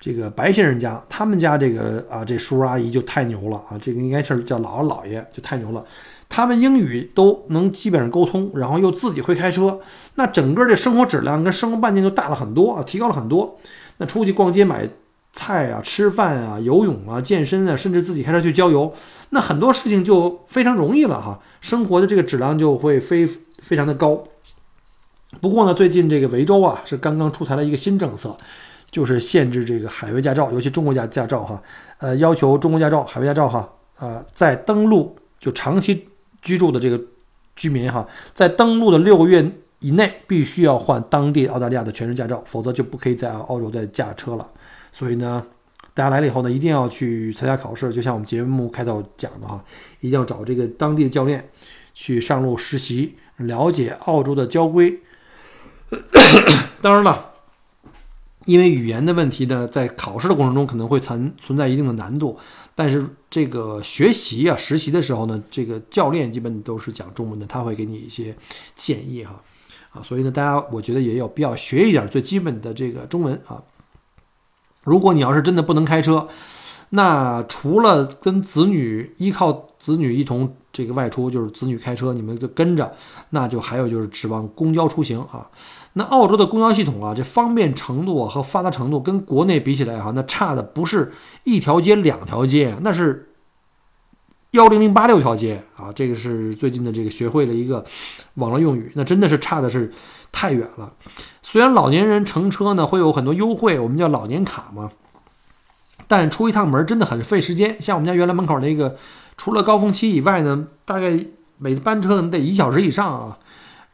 这个白先生家，他们家这个啊，这叔叔阿姨就太牛了啊！这个应该是叫姥姥姥爷，就太牛了。他们英语都能基本上沟通，然后又自己会开车，那整个这生活质量跟生活半径就大了很多啊，提高了很多。那出去逛街买菜啊、吃饭啊、游泳啊、健身啊，甚至自己开车去郊游，那很多事情就非常容易了哈。生活的这个质量就会非非常的高。不过呢，最近这个维州啊，是刚刚出台了一个新政策。就是限制这个海外驾照，尤其中国驾驾照哈，呃，要求中国驾照、海外驾照哈，呃，在登陆就长期居住的这个居民哈，在登陆的六个月以内，必须要换当地澳大利亚的全职驾照，否则就不可以在澳洲再驾车了。所以呢，大家来了以后呢，一定要去参加考试，就像我们节目开头讲的哈，一定要找这个当地的教练去上路实习，了解澳洲的交规。当然了。因为语言的问题呢，在考试的过程中可能会存存在一定的难度，但是这个学习啊、实习的时候呢，这个教练基本都是讲中文的，他会给你一些建议哈，啊，所以呢，大家我觉得也有必要学一点最基本的这个中文啊。如果你要是真的不能开车，那除了跟子女依靠子女一同这个外出，就是子女开车，你们就跟着，那就还有就是指望公交出行啊。那澳洲的公交系统啊，这方便程度和发达程度跟国内比起来哈，那差的不是一条街两条街，那是幺零零八六条街啊。这个是最近的这个学会了一个网络用语，那真的是差的是太远了。虽然老年人乘车呢会有很多优惠，我们叫老年卡嘛，但出一趟门真的很费时间。像我们家原来门口那个，除了高峰期以外呢，大概每班车得一小时以上啊。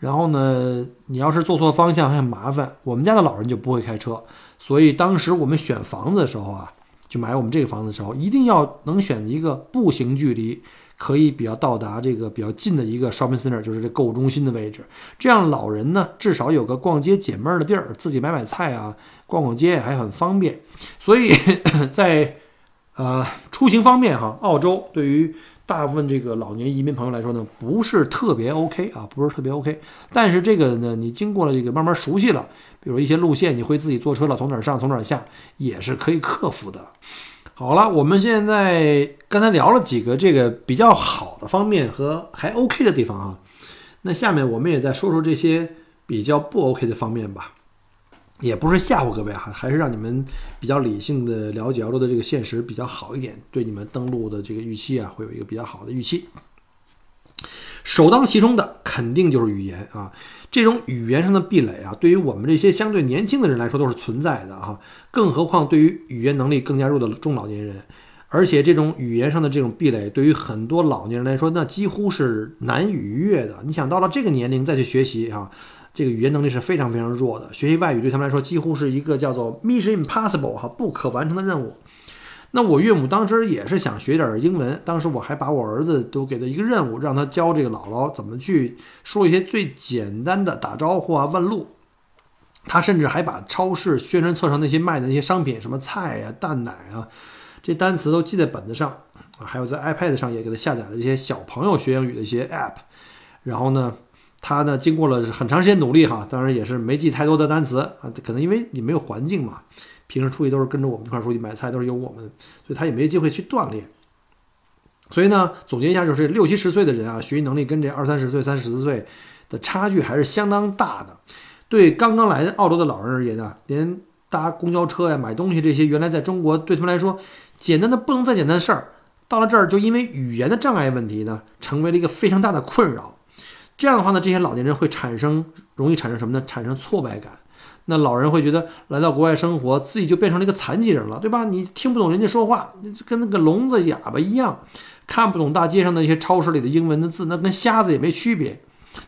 然后呢，你要是坐错方向还很麻烦。我们家的老人就不会开车，所以当时我们选房子的时候啊，就买我们这个房子的时候，一定要能选一个步行距离可以比较到达这个比较近的一个 shopping center，就是这购物中心的位置。这样老人呢，至少有个逛街解闷儿的地儿，自己买买菜啊，逛逛街还很方便。所以 在呃出行方面哈，澳洲对于大部分这个老年移民朋友来说呢，不是特别 OK 啊，不是特别 OK。但是这个呢，你经过了这个慢慢熟悉了，比如一些路线，你会自己坐车了，从哪儿上从哪儿下，也是可以克服的。好了，我们现在刚才聊了几个这个比较好的方面和还 OK 的地方啊，那下面我们也再说说这些比较不 OK 的方面吧。也不是吓唬各位哈，还是让你们比较理性的了解澳洲的这个现实比较好一点，对你们登陆的这个预期啊，会有一个比较好的预期。首当其冲的肯定就是语言啊，这种语言上的壁垒啊，对于我们这些相对年轻的人来说都是存在的哈，更何况对于语言能力更加弱的中老年人，而且这种语言上的这种壁垒，对于很多老年人来说，那几乎是难以逾越的。你想到了这个年龄再去学习啊？这个语言能力是非常非常弱的，学习外语对他们来说几乎是一个叫做 mission impossible 哈不可完成的任务。那我岳母当时也是想学点英文，当时我还把我儿子都给他一个任务，让他教这个姥姥怎么去说一些最简单的打招呼啊、问路。他甚至还把超市宣传册上那些卖的那些商品，什么菜呀、蛋奶啊，这单词都记在本子上，还有在 iPad 上也给他下载了这些小朋友学英语的一些 app，然后呢。他呢，经过了很长时间努力哈，当然也是没记太多的单词啊，可能因为你没有环境嘛，平时出去都是跟着我们一块出去买菜，都是有我们，所以他也没机会去锻炼。所以呢，总结一下就是六七十岁的人啊，学习能力跟这二三十岁、三十岁的差距还是相当大的。对刚刚来的澳洲的老人而言呢，连搭公交车呀、买东西这些，原来在中国对他们来说简单的不能再简单的事儿，到了这儿就因为语言的障碍问题呢，成为了一个非常大的困扰。这样的话呢，这些老年人会产生容易产生什么呢？产生挫败感。那老人会觉得来到国外生活，自己就变成了一个残疾人了，对吧？你听不懂人家说话，跟那个聋子哑巴一样，看不懂大街上的一些超市里的英文的字，那跟瞎子也没区别。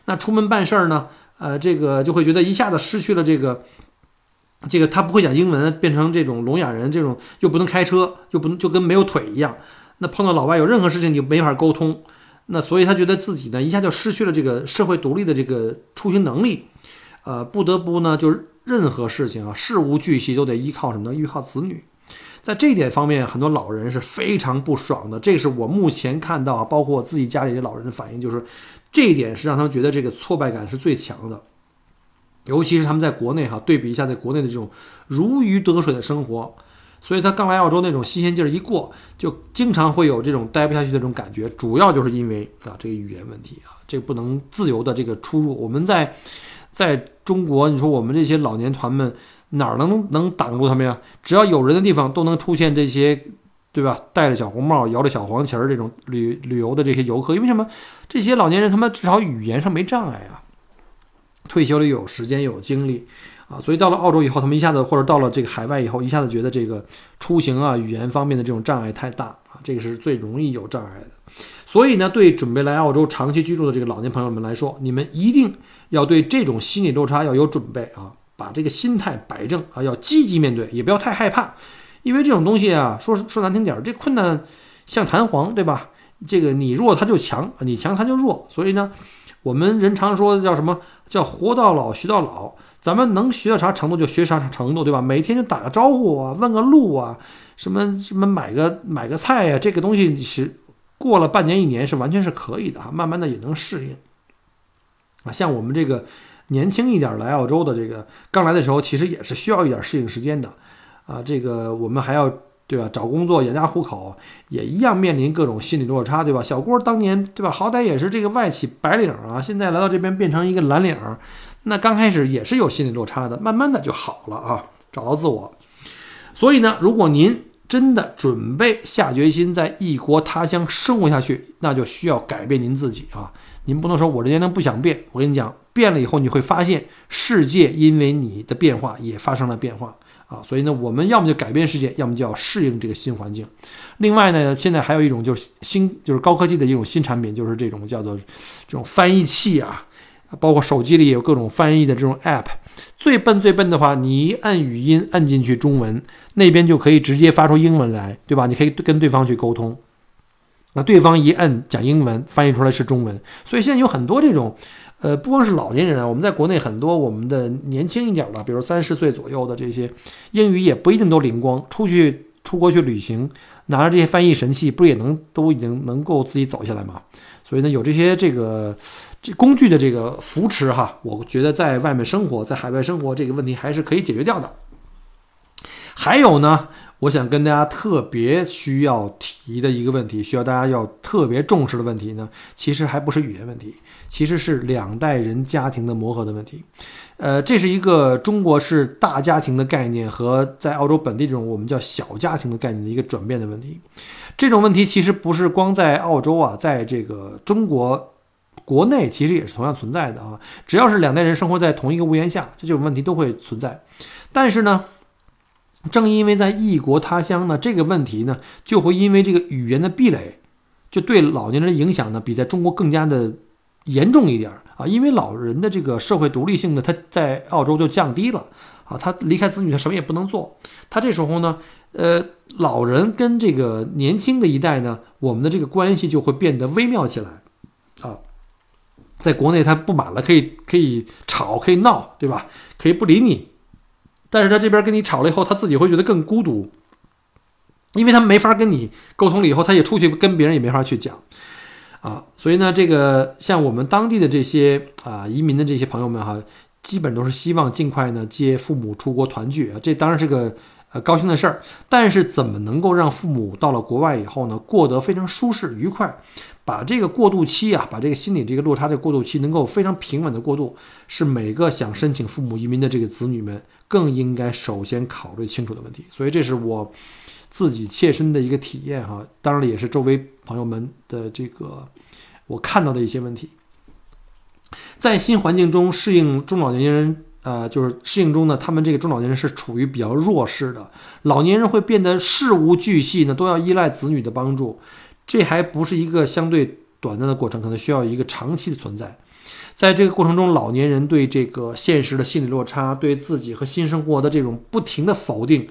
那出门办事儿呢，呃，这个就会觉得一下子失去了这个，这个他不会讲英文，变成这种聋哑人，这种又不能开车，又不能就跟没有腿一样。那碰到老外有任何事情就没法沟通。那所以他觉得自己呢一下就失去了这个社会独立的这个出行能力，呃，不得不呢就是任何事情啊事无巨细都得依靠什么呢？依靠子女。在这一点方面，很多老人是非常不爽的。这是我目前看到，啊包括我自己家里的老人的反应，就是这一点是让他们觉得这个挫败感是最强的。尤其是他们在国内哈，对比一下在国内的这种如鱼得水的生活。所以他刚来澳洲那种新鲜劲儿一过，就经常会有这种待不下去的这种感觉，主要就是因为啊这个语言问题啊，这个不能自由的这个出入。我们在在中国，你说我们这些老年团们哪儿能能挡住他们呀？只要有人的地方都能出现这些，对吧？戴着小红帽、摇着小黄旗儿这种旅旅游的这些游客，因为什么？这些老年人他们至少语言上没障碍啊，退休了又有时间又有精力。啊，所以到了澳洲以后，他们一下子或者到了这个海外以后，一下子觉得这个出行啊、语言方面的这种障碍太大啊，这个是最容易有障碍的。所以呢，对准备来澳洲长期居住的这个老年朋友们来说，你们一定要对这种心理落差要有准备啊，把这个心态摆正啊，要积极面对，也不要太害怕，因为这种东西啊，说说难听点儿，这困难像弹簧，对吧？这个你弱他就强，你强他就弱。所以呢，我们人常说叫什么叫活到老学到老。咱们能学到啥程度就学啥程度，对吧？每天就打个招呼啊，问个路啊，什么什么买个买个菜呀，这个东西是过了半年一年是完全是可以的啊，慢慢的也能适应啊。像我们这个年轻一点来澳洲的这个刚来的时候，其实也是需要一点适应时间的啊。这个我们还要对吧？找工作养家糊口也一样面临各种心理落差，对吧？小郭当年对吧，好歹也是这个外企白领啊，现在来到这边变成一个蓝领，那刚开始也是有心理落差的，慢慢的就好了啊，找到自我。所以呢，如果您真的准备下决心在异国他乡生活下去，那就需要改变您自己啊！您不能说我这年龄不想变，我跟你讲，变了以后你会发现世界因为你的变化也发生了变化。啊，所以呢，我们要么就改变世界，要么就要适应这个新环境。另外呢，现在还有一种就是新，就是高科技的一种新产品，就是这种叫做这种翻译器啊，包括手机里有各种翻译的这种 app。最笨最笨的话，你一按语音按进去中文，那边就可以直接发出英文来，对吧？你可以跟对方去沟通。那对方一摁讲英文，翻译出来是中文。所以现在有很多这种。呃，不光是老年人啊，我们在国内很多我们的年轻一点的，比如三十岁左右的这些，英语也不一定都灵光。出去出国去旅行，拿着这些翻译神器，不也能都已经能够自己走下来吗？所以呢，有这些这个这工具的这个扶持哈，我觉得在外面生活，在海外生活这个问题还是可以解决掉的。还有呢，我想跟大家特别需要提的一个问题，需要大家要特别重视的问题呢，其实还不是语言问题。其实是两代人家庭的磨合的问题，呃，这是一个中国式大家庭的概念和在澳洲本地这种我们叫小家庭的概念的一个转变的问题。这种问题其实不是光在澳洲啊，在这个中国国内其实也是同样存在的啊。只要是两代人生活在同一个屋檐下，这种问题都会存在。但是呢，正因为在异国他乡呢，这个问题呢就会因为这个语言的壁垒，就对老年人的影响呢比在中国更加的。严重一点啊，因为老人的这个社会独立性呢，他在澳洲就降低了啊，他离开子女，他什么也不能做。他这时候呢，呃，老人跟这个年轻的一代呢，我们的这个关系就会变得微妙起来。在国内他不满了，可以可以吵，可以闹，对吧？可以不理你，但是他这边跟你吵了以后，他自己会觉得更孤独，因为他没法跟你沟通了以后，他也出去跟别人也没法去讲。啊，所以呢，这个像我们当地的这些啊移民的这些朋友们哈，基本都是希望尽快呢接父母出国团聚啊，这当然是个呃高兴的事儿。但是怎么能够让父母到了国外以后呢，过得非常舒适愉快，把这个过渡期啊，把这个心理这个落差的过渡期能够非常平稳的过渡，是每个想申请父母移民的这个子女们更应该首先考虑清楚的问题。所以这是我。自己切身的一个体验哈，当然了，也是周围朋友们的这个我看到的一些问题。在新环境中适应，中老年人呃，就是适应中呢，他们这个中老年人是处于比较弱势的，老年人会变得事无巨细呢，都要依赖子女的帮助，这还不是一个相对短暂的过程，可能需要一个长期的存在。在这个过程中，老年人对这个现实的心理落差，对自己和新生活的这种不停的否定。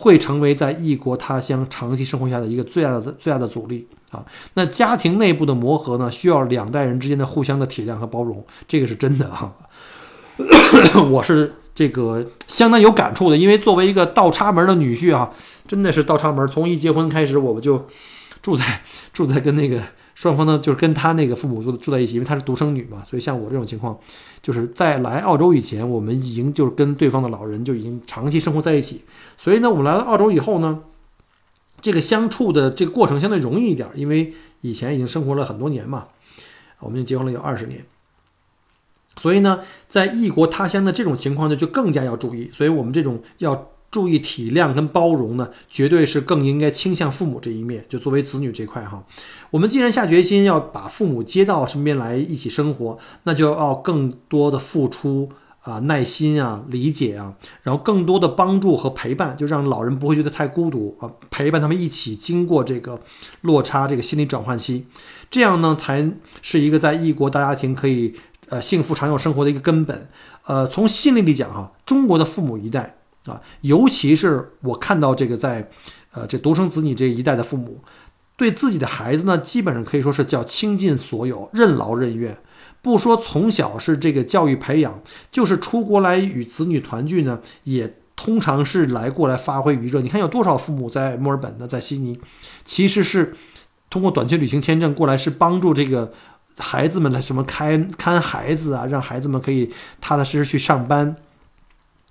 会成为在异国他乡长期生活下的一个最大的最大的阻力啊！那家庭内部的磨合呢，需要两代人之间的互相的体谅和包容，这个是真的哈。我是这个相当有感触的，因为作为一个倒插门的女婿啊，真的是倒插门。从一结婚开始，我们就住在住在跟那个。双方呢，就是跟他那个父母住住在一起，因为她是独生女嘛，所以像我这种情况，就是在来澳洲以前，我们已经就是跟对方的老人就已经长期生活在一起，所以呢，我们来到澳洲以后呢，这个相处的这个过程相对容易一点，因为以前已经生活了很多年嘛，我们就结婚了有二十年，所以呢，在异国他乡的这种情况呢，就更加要注意，所以我们这种要。注意体谅跟包容呢，绝对是更应该倾向父母这一面。就作为子女这块哈，我们既然下决心要把父母接到身边来一起生活，那就要更多的付出啊，耐心啊，理解啊，然后更多的帮助和陪伴，就让老人不会觉得太孤独啊，陪伴他们一起经过这个落差，这个心理转换期，这样呢，才是一个在异国大家庭可以呃幸福长久生活的一个根本。呃，从心理里讲哈，中国的父母一代。啊，尤其是我看到这个在，呃，这独生子女这一代的父母，对自己的孩子呢，基本上可以说是叫倾尽所有，任劳任怨。不说从小是这个教育培养，就是出国来与子女团聚呢，也通常是来过来发挥余热。你看有多少父母在墨尔本呢，在悉尼，其实是通过短期旅行签证过来，是帮助这个孩子们的什么看看孩子啊，让孩子们可以踏踏实实去上班。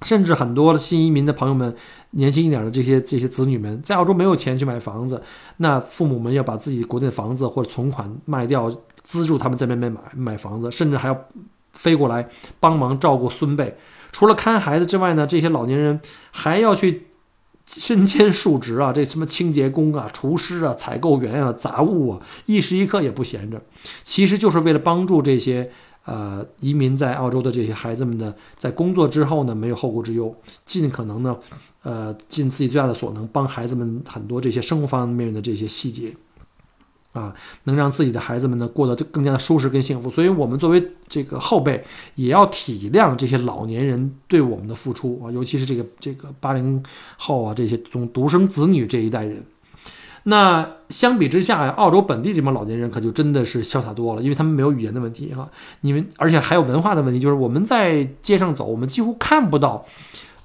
甚至很多新移民的朋友们，年轻一点的这些这些子女们，在澳洲没有钱去买房子，那父母们要把自己国内的房子或者存款卖掉，资助他们在那边买买房子，甚至还要飞过来帮忙照顾孙辈。除了看孩子之外呢，这些老年人还要去身兼数职啊，这什么清洁工啊、厨师啊、采购员啊、杂物啊，一时一刻也不闲着。其实就是为了帮助这些。呃，移民在澳洲的这些孩子们呢，在工作之后呢，没有后顾之忧，尽可能呢，呃，尽自己最大的所能，帮孩子们很多这些生活方面的这些细节，啊，能让自己的孩子们呢过得更加的舒适跟幸福。所以，我们作为这个后辈，也要体谅这些老年人对我们的付出啊，尤其是这个这个八零后啊，这些从独生子女这一代人。那相比之下，澳洲本地这帮老年人可就真的是潇洒多了，因为他们没有语言的问题哈，你们而且还有文化的问题，就是我们在街上走，我们几乎看不到，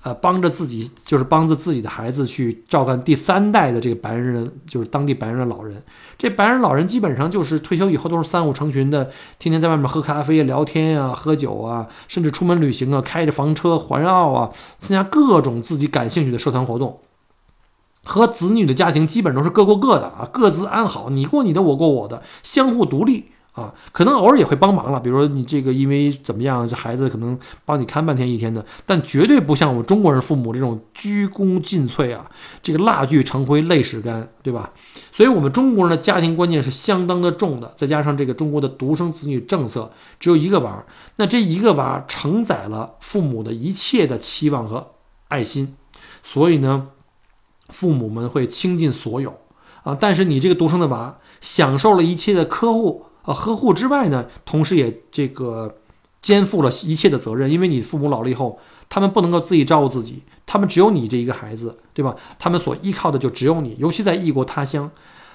呃，帮着自己就是帮着自己的孩子去照看第三代的这个白人，就是当地白人的老人。这白人老人基本上就是退休以后都是三五成群的，天天在外面喝咖啡、聊天啊、喝酒啊，甚至出门旅行啊，开着房车环澳啊，参加各种自己感兴趣的社团活动。和子女的家庭基本都是各过各的啊，各自安好，你过你的，我过我的，相互独立啊。可能偶尔也会帮忙了，比如说你这个因为怎么样，这孩子可能帮你看半天一天的，但绝对不像我们中国人父母这种鞠躬尽瘁啊，这个蜡炬成灰泪始干，对吧？所以，我们中国人的家庭观念是相当的重的，再加上这个中国的独生子女政策，只有一个娃，那这一个娃承载了父母的一切的期望和爱心，所以呢。父母们会倾尽所有啊，但是你这个独生的娃享受了一切的呵护啊呵护之外呢，同时也这个肩负了一切的责任，因为你父母老了以后，他们不能够自己照顾自己，他们只有你这一个孩子，对吧？他们所依靠的就只有你，尤其在异国他乡，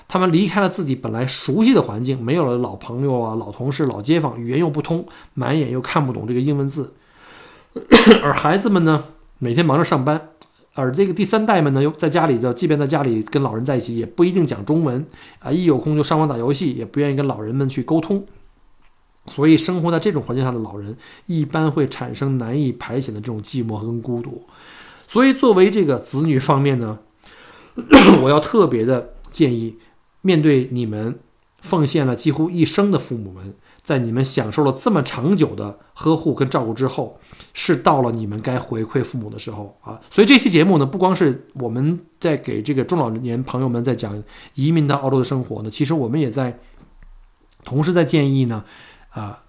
他们离开了自己本来熟悉的环境，没有了老朋友啊、老同事、老街坊，语言又不通，满眼又看不懂这个英文字，而孩子们呢，每天忙着上班。而这个第三代们呢，又在家里，就即便在家里跟老人在一起，也不一定讲中文啊，一有空就上网打游戏，也不愿意跟老人们去沟通。所以，生活在这种环境下的老人，一般会产生难以排遣的这种寂寞跟孤独。所以，作为这个子女方面呢，我要特别的建议，面对你们奉献了几乎一生的父母们。在你们享受了这么长久的呵护跟照顾之后，是到了你们该回馈父母的时候啊！所以这期节目呢，不光是我们在给这个中老年朋友们在讲移民到澳洲的生活呢，其实我们也在同时在建议呢，啊，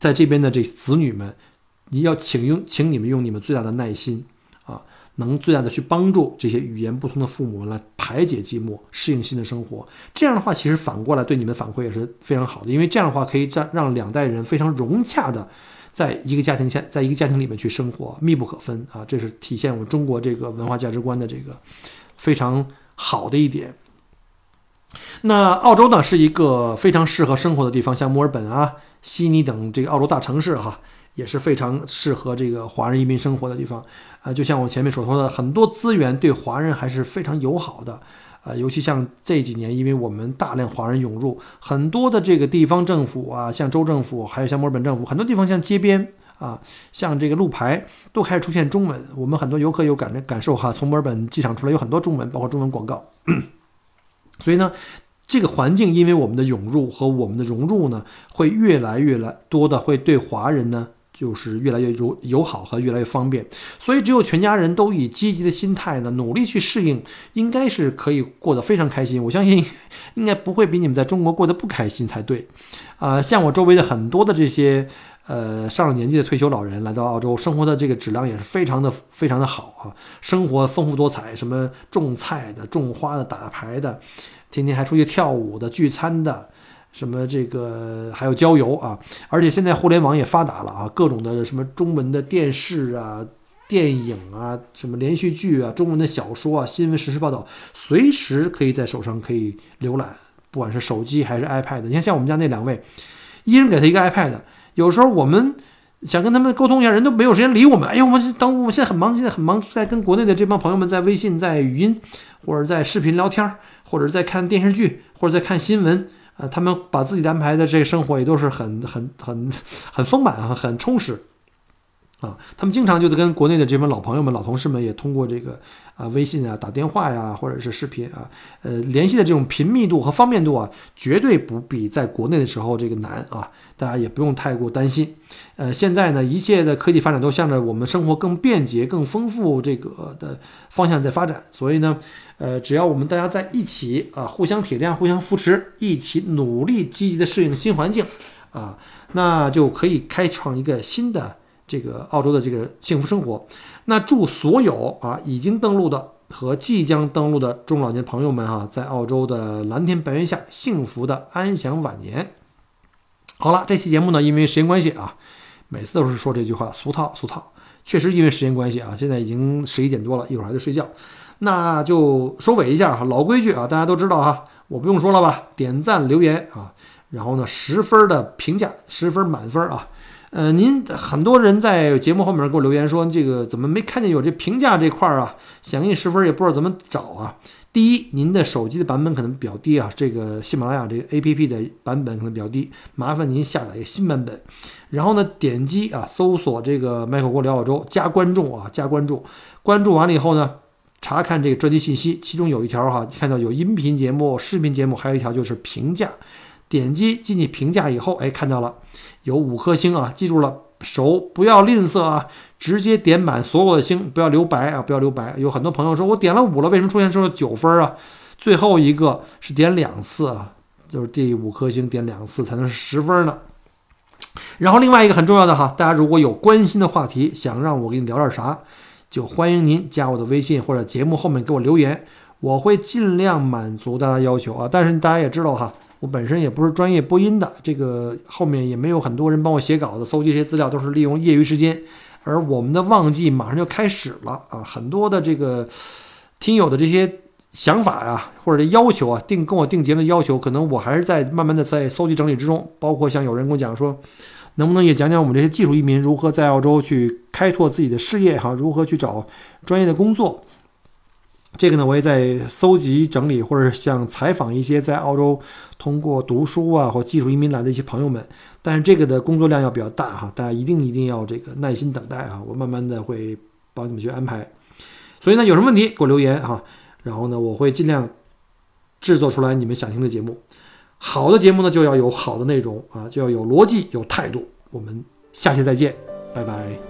在这边的这子女们，你要请用，请你们用你们最大的耐心。能最大的去帮助这些语言不通的父母们来排解寂寞、适应新的生活。这样的话，其实反过来对你们反馈也是非常好的，因为这样的话可以让让两代人非常融洽的在一个家庭下，在一个家庭里面去生活，密不可分啊！这是体现我们中国这个文化价值观的这个非常好的一点。那澳洲呢，是一个非常适合生活的地方，像墨尔本啊、悉尼等这个澳洲大城市哈。也是非常适合这个华人移民生活的地方，啊，就像我前面所说的，很多资源对华人还是非常友好的，啊，尤其像这几年，因为我们大量华人涌入，很多的这个地方政府啊，像州政府，还有像墨尔本政府，很多地方像街边啊，像这个路牌都开始出现中文，我们很多游客有感感受哈，从墨尔本机场出来有很多中文，包括中文广告，所以呢。这个环境，因为我们的涌入和我们的融入呢，会越来越来多的会对华人呢，就是越来越友友好和越来越方便。所以，只有全家人都以积极的心态呢，努力去适应，应该是可以过得非常开心。我相信，应该不会比你们在中国过得不开心才对。啊，像我周围的很多的这些呃上了年纪的退休老人来到澳洲，生活的这个质量也是非常的非常的好啊，生活丰富多彩，什么种菜的、种花的、打牌的。天天还出去跳舞的、聚餐的，什么这个还有郊游啊！而且现在互联网也发达了啊，各种的什么中文的电视啊、电影啊、什么连续剧啊、中文的小说啊、新闻实时报道，随时可以在手上可以浏览，不管是手机还是 iPad。你看，像我们家那两位，一人给他一个 iPad，有时候我们想跟他们沟通一下，人都没有时间理我们。哎呦，我们等我们现在很忙，现在很忙，在跟国内的这帮朋友们在微信、在语音或者在视频聊天。或者在看电视剧，或者在看新闻，呃，他们把自己安排的这个生活也都是很很很很丰满，很充实。啊，他们经常就是跟国内的这帮老朋友们、老同事们也通过这个啊微信啊、打电话呀，或者是视频啊，呃联系的这种频密度和方便度啊，绝对不比在国内的时候这个难啊，大家也不用太过担心。呃，现在呢，一切的科技发展都向着我们生活更便捷、更丰富这个的方向在发展，所以呢，呃，只要我们大家在一起啊，互相体谅、互相扶持，一起努力积极的适应新环境啊，那就可以开创一个新的。这个澳洲的这个幸福生活，那祝所有啊已经登陆的和即将登陆的中老年朋友们啊，在澳洲的蓝天白云下幸福的安享晚年。好了，这期节目呢，因为时间关系啊，每次都是说这句话，俗套俗套。确实因为时间关系啊，现在已经十一点多了，一会儿还得睡觉，那就收尾一下哈，老规矩啊，大家都知道哈，我不用说了吧，点赞留言啊，然后呢十分的评价，十分满分啊。呃，您很多人在节目后面给我留言说，这个怎么没看见有这评价这块儿啊？想给你十分也不知道怎么找啊。第一，您的手机的版本可能比较低啊，这个喜马拉雅这个 APP 的版本可能比较低，麻烦您下载一个新版本。然后呢，点击啊，搜索这个麦克锅聊澳洲，加关注啊，加关注。关注完了以后呢，查看这个专辑信息，其中有一条哈，看到有音频节目、视频节目，还有一条就是评价。点击进去评价以后，哎，看到了。有五颗星啊！记住了，手不要吝啬啊，直接点满所有的星，不要留白啊，不要留白。有很多朋友说，我点了五了，为什么出现说九分啊？最后一个是点两次啊，就是第五颗星点两次才能是十分呢。然后另外一个很重要的哈，大家如果有关心的话题，想让我给你聊点啥，就欢迎您加我的微信或者节目后面给我留言，我会尽量满足大家要求啊。但是大家也知道哈。我本身也不是专业播音的，这个后面也没有很多人帮我写稿子、搜集这些资料，都是利用业余时间。而我们的旺季马上就开始了啊，很多的这个听友的这些想法呀，或者要求啊，定跟我定节目的要求，可能我还是在慢慢的在搜集整理之中。包括像有人跟我讲说，能不能也讲讲我们这些技术移民如何在澳洲去开拓自己的事业哈，如何去找专业的工作。这个呢，我也在搜集整理，或者像采访一些在澳洲通过读书啊或技术移民来的一些朋友们。但是这个的工作量要比较大哈，大家一定一定要这个耐心等待啊，我慢慢的会帮你们去安排。所以呢，有什么问题给我留言哈，然后呢，我会尽量制作出来你们想听的节目。好的节目呢，就要有好的内容啊，就要有逻辑、有态度。我们下期再见，拜拜。